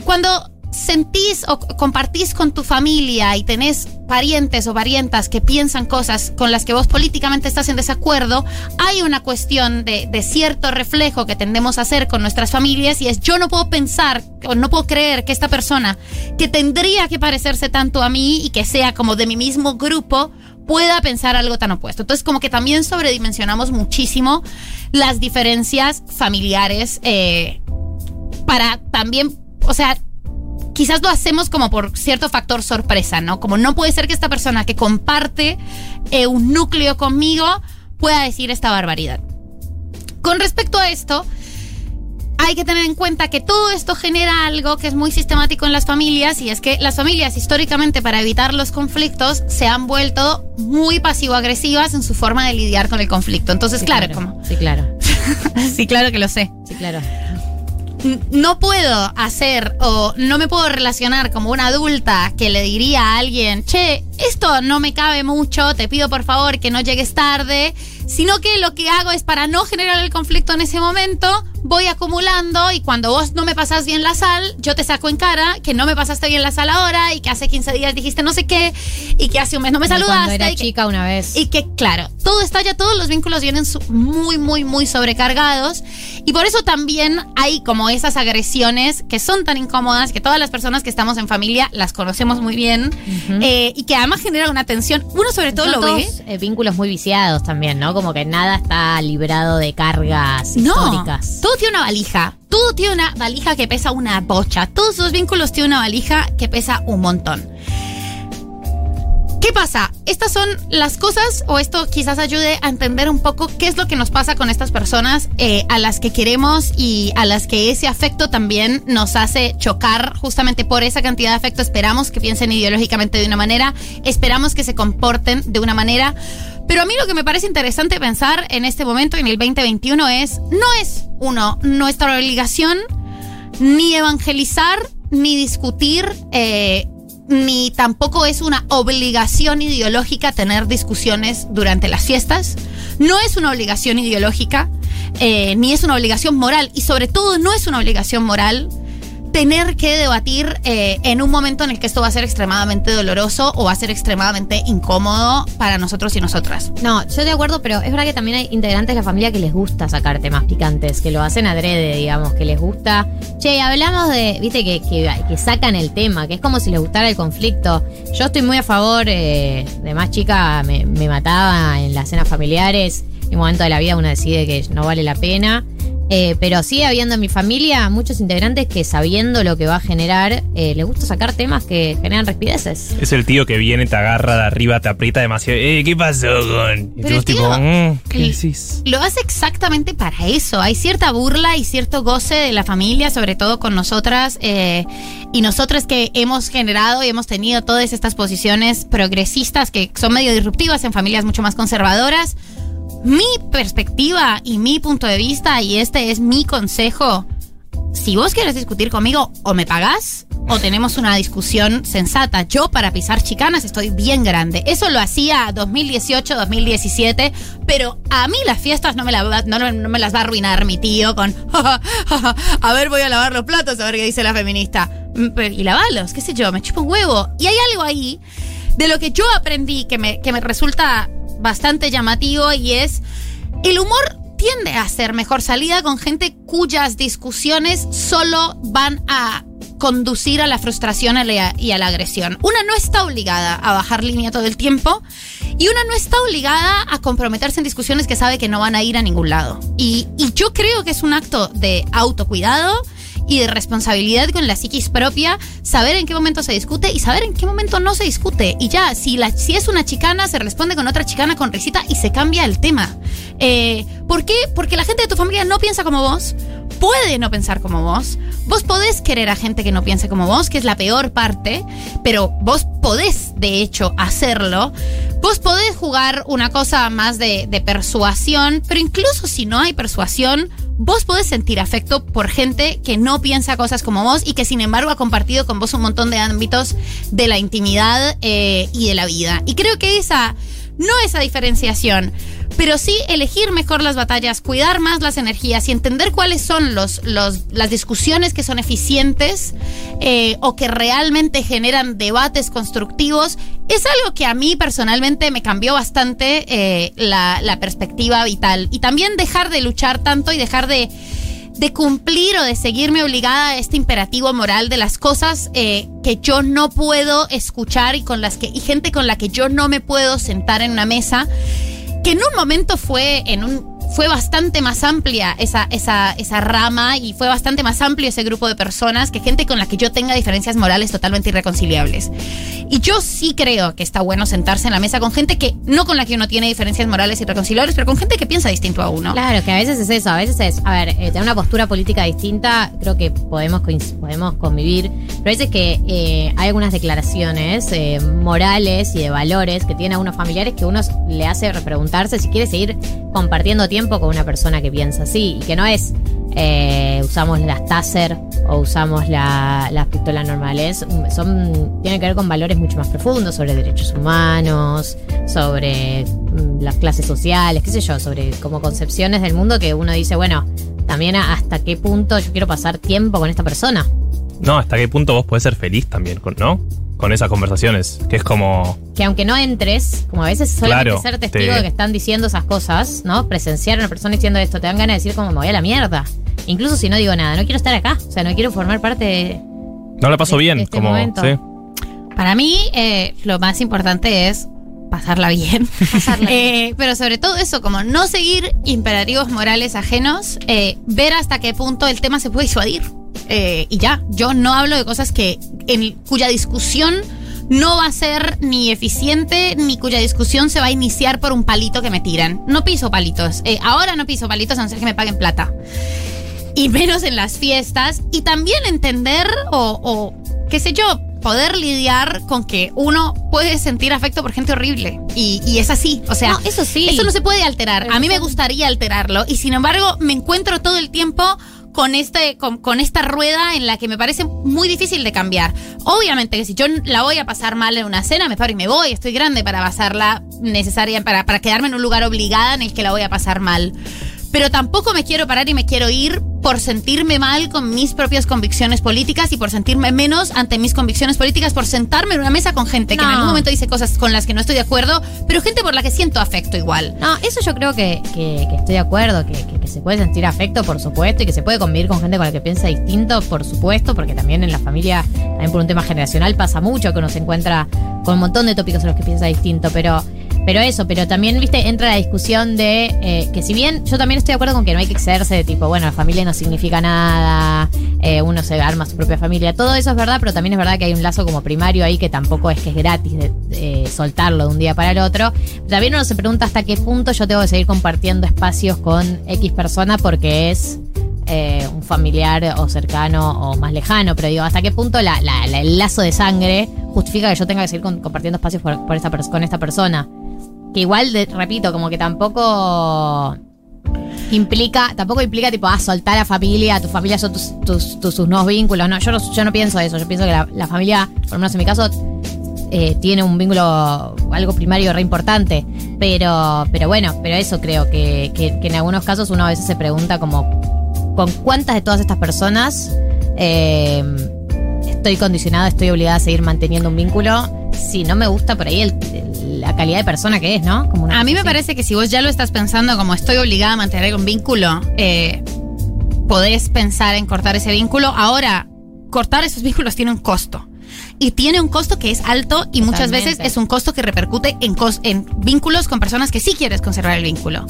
cuando sentís o compartís con tu familia y tenés parientes o parientas que piensan cosas con las que vos políticamente estás en desacuerdo, hay una cuestión de, cierto reflejo que tendemos a hacer con nuestras familias y es yo no puedo pensar o no puedo creer que esta persona que tendría que parecerse tanto a mí y que sea como de mi mismo grupo pueda pensar algo tan opuesto. Entonces como que también sobredimensionamos muchísimo las diferencias familiares eh, para también, o sea, quizás lo hacemos como por cierto factor sorpresa, ¿no? Como no puede ser que esta persona que comparte eh, un núcleo conmigo pueda decir esta barbaridad. Con respecto a esto, hay que tener en cuenta que todo esto genera algo que es muy sistemático en las familias y es que las familias históricamente para evitar los conflictos se han vuelto muy pasivo-agresivas en su forma de lidiar con el conflicto. Entonces, Sí, claro, claro. como... Sí, claro. sí, claro que lo sé. Sí, claro. No puedo hacer o no me puedo relacionar como una adulta que le diría a alguien, che, esto no me cabe mucho, te pido por favor que no llegues tarde, sino que lo que hago es para no generar el conflicto en ese momento, voy acumulando y cuando vos no me pasás bien la sal, yo te saco en cara que no me pasaste bien la sal ahora y que hace 15 días dijiste no sé qué y que hace un mes no me saludaste. Cuando era y que- chica una vez. y que, claro, todo está ya, todos los vínculos vienen muy, muy, muy sobrecargados. Y por eso también hay como esas agresiones que son tan incómodas, que todas las personas que estamos en familia las conocemos muy bien. eh, y que además generan una tensión. Uno sobre todo Son lo ve. eh, vínculos muy viciados también, ¿no? Como que nada está librado de cargas No, históricas. todo tiene una valija. Todo tiene una valija que pesa una bocha. Todos los vínculos tienen una valija que pesa un montón. ¿Qué pasa? Estas son las cosas, o esto quizás ayude a entender un poco qué es lo que nos pasa con estas personas eh, a las que queremos y a las que ese afecto también nos hace chocar justamente por esa cantidad de afecto. Esperamos que piensen ideológicamente de una manera, esperamos que se comporten de una manera. Pero a mí lo que me parece interesante pensar en este momento, en el 2021, es, no es, uno, nuestra obligación ni evangelizar, ni discutir, eh, ni tampoco es una obligación ideológica tener discusiones durante las fiestas. No es una obligación ideológica, eh, ni es una obligación moral, y sobre todo no es una obligación moral tener que debatir eh, en un momento en el que esto va a ser extremadamente doloroso o va a ser extremadamente incómodo para nosotros y nosotras. No, yo de acuerdo, pero es verdad que también hay integrantes de la familia que les gusta sacar temas picantes, que lo hacen adrede, digamos, que les gusta. Che, hablamos de, viste, que, que, sacan el tema, que es como si les gustara el conflicto. Yo estoy muy a favor, eh, de más chica me, me mataba en las cenas familiares. En un momento de la vida uno decide que no vale la pena. Eh, pero sigue habiendo en mi familia muchos integrantes que sabiendo lo que va a generar, eh, les gusta sacar temas que generan respideces. Es el tío que viene, te agarra de arriba, te aprieta demasiado. Eh, ¿qué pasó con...? Y Pero tipo, tío, "Mm, ¿qué el- decís? Lo hace exactamente para eso. Hay cierta burla y cierto goce de la familia, sobre todo con nosotras eh, y nosotras que hemos generado y hemos tenido todas estas posiciones progresistas que son medio disruptivas en familias mucho más conservadoras. Mi perspectiva y mi punto de vista, y este es mi consejo, si vos quieres discutir conmigo, o me pagás o tenemos una discusión sensata. Yo para pisar chicanas estoy bien grande. Eso lo hacía 2018, 2017, pero a mí las fiestas no me, la va- no, no- me las va a arruinar mi tío con, a ver, voy a lavar los platos, a ver qué dice la feminista. Mm, Y lavalos, qué sé yo, me chupo un huevo. Y hay algo ahí de lo que yo aprendí que me, que me resulta bastante llamativo y es el humor tiende a ser mejor salida con gente cuyas discusiones solo van a conducir a la frustración y a- la agresión. Una no está obligada a bajar línea todo el tiempo y una no está obligada a comprometerse en discusiones que sabe que no van a ir a ningún lado. Y, y yo creo que es un acto de autocuidado y de responsabilidad con la psiquis propia, saber en qué momento se discute y saber en qué momento no se discute. Y ya, si, la, si es una chicana, se responde con otra chicana con risita y se cambia el tema. Eh, ¿Por qué? Porque la gente de tu familia no piensa como vos, puede no pensar como vos. Vos podés querer a gente que no piense como vos, que es la peor parte, pero vos podés, de hecho, hacerlo. Vos podés jugar una cosa más de, de persuasión, pero incluso si no hay persuasión, vos podés sentir afecto por gente que no piensa cosas como vos y que sin embargo ha compartido con vos un montón de ámbitos de la intimidad eh, y de la vida. Y creo que esa, no esa diferenciación, pero sí elegir mejor las batallas, cuidar más las energías y entender cuáles son los, los, las discusiones que son eficientes eh, o que realmente generan debates constructivos, es algo que a mí personalmente me cambió bastante eh, la, la perspectiva vital. Y también dejar de luchar tanto y dejar de de cumplir o de seguirme obligada a este imperativo moral de las cosas eh, que yo no puedo escuchar y con las que y gente con la que yo no me puedo sentar en una mesa que en un momento fue en un fue bastante más amplia esa, esa, esa rama y fue bastante más amplio ese grupo de personas que gente con la que yo tenga diferencias morales totalmente irreconciliables. Y yo sí creo que está bueno sentarse en la mesa con gente que, no con la que uno tiene diferencias morales irreconciliables, pero con gente que piensa distinto a uno. Claro, que a veces es eso, a veces es, a ver, eh, tener una postura política distinta, creo que podemos, podemos convivir, pero a veces que eh, hay algunas declaraciones eh, morales y de valores que tienen a unos familiares que uno le hace repreguntarse si quiere seguir compartiendo tiempo con una persona que piensa así y que no es eh, usamos las Taser o usamos la- las pistolas normales, son, tienen que ver con valores mucho más profundos sobre derechos humanos, sobre mm, las clases sociales, qué sé yo, sobre como concepciones del mundo que uno dice, bueno, también hasta qué punto yo quiero pasar tiempo con esta persona. No, hasta qué punto vos podés ser feliz también, ¿no? Con esas conversaciones. Que es como. Que aunque no entres, como a veces solamente Claro, ser testigo te- de que están diciendo esas cosas, ¿no? Presenciar a una persona diciendo esto, te dan ganas de decir como me voy a la mierda. Incluso si no digo nada, no quiero estar acá. O sea, no quiero formar parte de. No la paso de- bien, de este como. sí. Para mí, eh, lo más importante es pasarla bien. Eh, pero sobre todo eso, como no seguir imperativos morales ajenos, eh, ver hasta qué punto el tema se puede disuadir. Eh, y ya, yo no hablo de cosas que en cuya discusión no va a ser ni eficiente ni cuya discusión se va a iniciar por un palito que me tiran. No piso palitos. Eh, ahora no piso palitos a no ser que me paguen plata y menos en las fiestas, y también entender o, o, qué sé yo, poder lidiar con que uno puede sentir afecto por gente horrible. Y, y es así, o sea, No, eso sí. eso no se puede alterar. A mí me gustaría alterarlo, y sin embargo me encuentro todo el tiempo con, este, con, con esta rueda en la que me parece muy difícil de cambiar. Obviamente que si yo la voy a pasar mal en una cena, me paro y me voy. Estoy grande para pasarla necesaria, para, para quedarme en un lugar obligada en el que la voy a pasar mal. Pero tampoco me quiero parar y me quiero ir por sentirme mal con mis propias convicciones políticas y por sentirme menos ante mis convicciones políticas, por sentarme en una mesa con gente que en algún momento dice cosas con las que no estoy de acuerdo, pero gente por la que siento afecto igual. No, eso yo creo que, que- que estoy de acuerdo, que, que- que se puede sentir afecto, por supuesto, y que se puede convivir con gente con la que piensa distinto, por supuesto, porque también en la familia, también por un tema generacional, pasa mucho que uno se encuentra con un montón de tópicos en los que piensa distinto, pero, pero eso, pero también, viste, entra la discusión de eh, que si bien yo también estoy de acuerdo con que no hay que excederse de tipo, bueno, la familia no significa nada, eh, uno se arma su propia familia, todo eso es verdad, pero también es verdad que hay un lazo como primario ahí que tampoco es que es gratis de, de soltarlo de un día para el otro. También uno se pregunta hasta qué punto yo tengo que seguir compartiendo espacios con X persona porque es eh, un familiar o cercano o más lejano, pero digo, hasta qué punto la- la- la- el lazo de sangre justifica que yo tenga que seguir con- compartiendo espacios por, por esta con esta persona. Que igual, repito, como que tampoco implica, tampoco implica tipo, ah, soltar a familia, tu familia son tus, tus, tus- sus nuevos vínculos. No, yo no, yo no pienso eso, yo pienso que la, la familia, por lo menos en mi caso, eh, tiene un vínculo, algo primario re importante. Pero, pero bueno, pero eso creo que, que- que en algunos casos uno a veces se pregunta como, ¿con cuántas de todas estas personas eh, estoy condicionada, estoy obligada a seguir manteniendo un vínculo? Si no me gusta por ahí el- el- la calidad de persona que es, ¿no? Como una A mí me así. parece que si vos ya lo estás pensando como estoy obligada a mantener un vínculo, eh, podés pensar en cortar ese vínculo. Ahora, cortar esos vínculos tiene un costo. Y tiene un costo que es alto y muchas veces es un costo que repercute en, en vínculos con personas que sí quieres conservar el vínculo.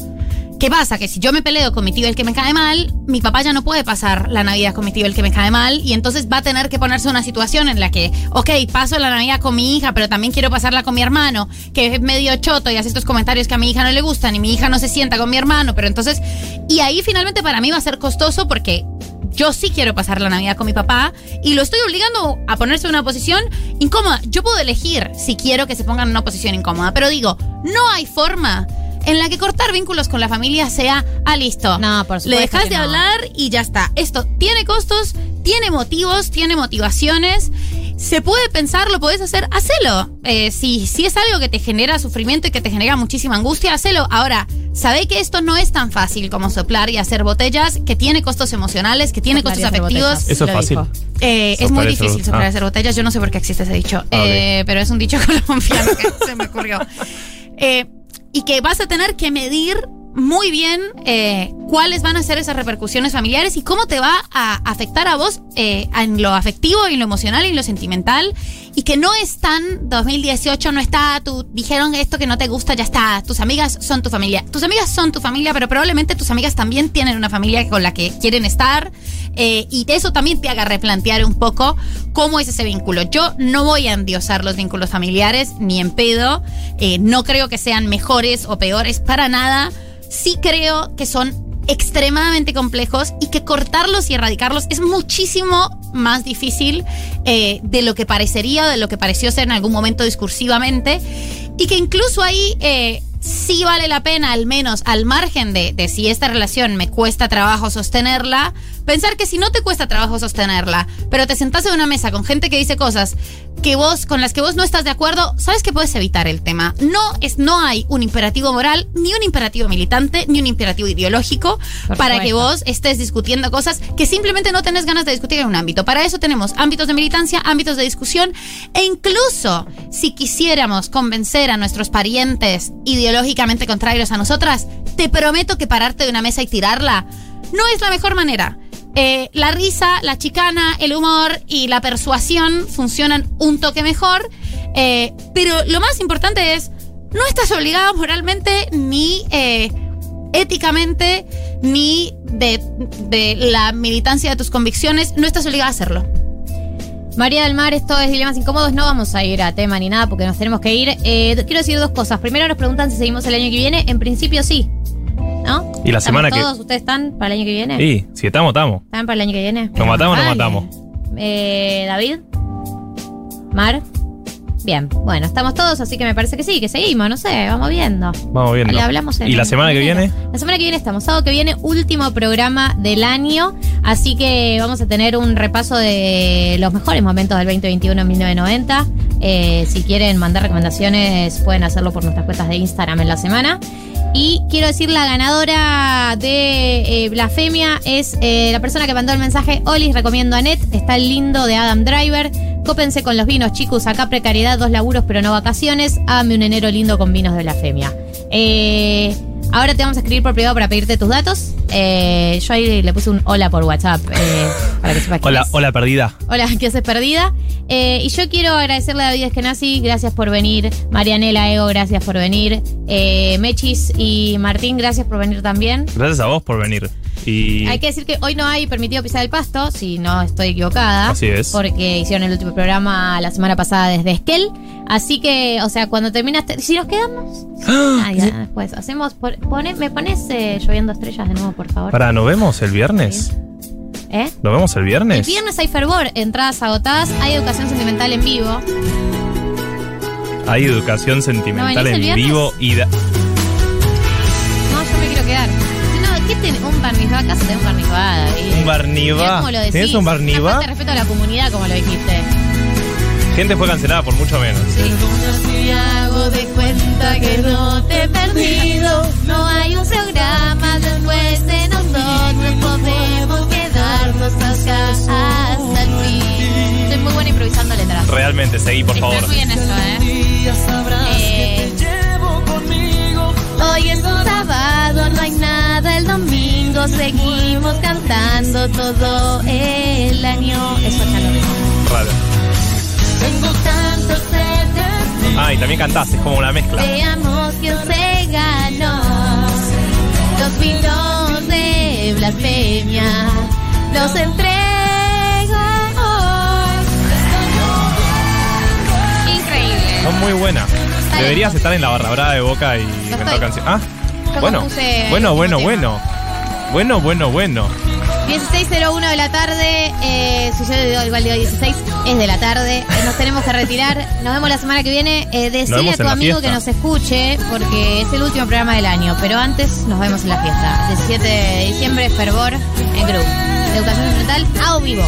¿Qué pasa? Que si yo me peleo con mi tío el que me cae mal, mi papá ya no puede pasar la Navidad con mi tío el que me cae mal y entonces va a tener que ponerse una situación en la que, ok, paso la Navidad con mi hija, pero también quiero pasarla con mi hermano, que es medio choto y hace estos comentarios que a mi hija no le gustan y mi hija no se sienta con mi hermano, pero entonces, y ahí finalmente para mí va a ser costoso porque yo sí quiero pasar la Navidad con mi papá y lo estoy obligando a ponerse en una posición incómoda. Yo puedo elegir si quiero que se pongan en una posición incómoda, pero digo, no hay forma en la que cortar vínculos con la familia sea, ah, listo. No, por Le supuesto dejas que de no. hablar y ya está. Esto tiene costos, tiene motivos, tiene motivaciones. Se puede pensar, lo puedes hacer, hacelo. Eh, si, si es algo que te genera sufrimiento y que te genera muchísima angustia, hacelo. Ahora, sabé que esto no es tan fácil como soplar y hacer botellas, que tiene costos emocionales, que tiene Soplar costos afectivos. Eso es lo fácil. Eh, es Soplar muy y hacer difícil soplar y ah. hacer botellas. Yo no sé por qué existe ese dicho, ok. Eh, pero es un dicho colombiano que se me ocurrió. Eh, y que vas a tener que medir muy bien eh, cuáles van a ser esas repercusiones familiares y cómo te va a afectar a vos eh, en lo afectivo, en lo emocional y en lo sentimental. Y que no es tan 2018, no está, tu, dijeron esto que no te gusta, ya está. Tus amigas son tu familia. Tus amigas son tu familia, pero probablemente tus amigas también tienen una familia con la que quieren estar. eh, y eso también te haga replantear un poco cómo es ese vínculo. Yo no voy a endiosar los vínculos familiares, ni en pedo. Eh, no creo que sean mejores o peores para nada. Sí creo que son extremadamente complejos y que cortarlos y erradicarlos es muchísimo más difícil eh, de lo que parecería o de lo que pareció ser en algún momento discursivamente y que incluso ahí eh, sí vale la pena, al menos al margen de, de si esta relación me cuesta trabajo sostenerla, pensar que si no te cuesta trabajo sostenerla, pero te sentás en una mesa con gente que dice cosas que vos, con las que vos no estás de acuerdo, sabes que puedes evitar el tema. No es, no hay un imperativo moral, ni un imperativo militante, ni un imperativo ideológico Por para que vos estés discutiendo cosas que simplemente no tenés ganas de discutir en un ámbito. Para eso tenemos ámbitos de militancia, ámbitos de discusión, e incluso si quisiéramos convencer a nuestros parientes ideológicamente contrarios a nosotras, te prometo que pararte de una mesa y tirarla no es la mejor manera. Eh, la risa, la chicana, el humor y la persuasión funcionan un toque mejor, eh, pero lo más importante es, no estás obligada moralmente ni eh, éticamente ni de, de la militancia de tus convicciones, no estás obligada a hacerlo. María del Mar, esto es Dilemas Incómodos. No vamos a ir a tema ni nada porque nos tenemos que ir. Eh, quiero decir dos cosas. Primero nos preguntan si seguimos el año que viene. En principio sí. ¿No? Y la ¿Estamos semana que- todos? ¿Ustedes están para el año que viene? Sí, si estamos, estamos. ¿Están para el año que viene? ¿Nos matamos o nos Vale. matamos? Eh, David. Mar. Bien, bueno, estamos todos, así que me parece que sí, que seguimos, no sé, vamos viendo. Vamos viendo. Le hablamos en ¿Y la semana que viene? La semana que viene estamos, sábado que viene, último programa del año, así que vamos a tener un repaso de los mejores momentos del 2021 en 1990. Eh, si quieren mandar recomendaciones, pueden hacerlo por nuestras cuentas de Instagram en la semana. Y quiero decir, la ganadora de eh, Blasfemia es eh, la persona que mandó el mensaje. Olis, recomiendo a Net. Está el lindo de Adam Driver. Cópense con los vinos, chicos. Acá precariedad, dos laburos, pero no vacaciones. Hágame un enero lindo con vinos de Blasfemia. Eh, ahora te vamos a escribir por privado para pedirte tus datos. Eh, yo ahí le puse un hola por WhatsApp eh, para que sepas quién Hola, es. hola perdida. Hola, ¿qué haces perdida? Eh, y yo quiero agradecerle a David Eskenazi, gracias por venir. Marianela Ego, gracias por venir. Eh, Mechis y Martín, gracias por venir también. Gracias a vos por venir. Y Hay que decir que hoy no hay permitido pisar el pasto, si no estoy equivocada. Así es. Porque hicieron el último programa la semana pasada desde Esquel. Así que, o sea, cuando terminaste. Si nos quedamos. Ah, ya, después. Hacemos. por- pone- ¿Me pones eh, lloviendo estrellas de nuevo, por favor? para, ¿nos vemos el viernes? ¿Eh? ¿Nos vemos el viernes? El viernes hay fervor, entradas agotadas, hay educación sentimental en vivo. Hay educación sentimental ¿No venís el en vivo y da- Un barnizba, acá se un barnizba. David. un barnibá. Mirá cómo lo decís. ¿Tienes un falta de respeto a la comunidad, como lo dijiste. Gente fue cancelada por mucho menos. Si hago de cuenta que no te he perdido, no hay un programa después de nosotros, podemos quedarnos acá hasta el fin. Soy muy buena improvisando letras. Realmente, seguí, por favor. Estás muy en eso, ¿eh? Eh, Hoy es un sábado, no hay nada domingo, seguimos cantando todo el año. Eso ya lo. Tengo tanto sed Ah, y también cantás, es como una mezcla. Veamos quién se ganó los vinos de blasfemia. Los entrego hoy. Increíble. Son muy buenas. Deberías estar en la barra brava de Boca y estoy. canciones. Ah, bueno. Bueno, bueno, tema. bueno. Bueno, bueno, bueno. 16.01 de la tarde, eh, sucede igual de hoy 16, es de la tarde, eh, nos tenemos que retirar, nos vemos la semana que viene, eh, decile a tu amigo fiesta. que nos escuche, porque es el último programa del año, pero antes nos vemos en la fiesta, 17 de diciembre, Fervor, en Group, Educación Sentimental, a vivo.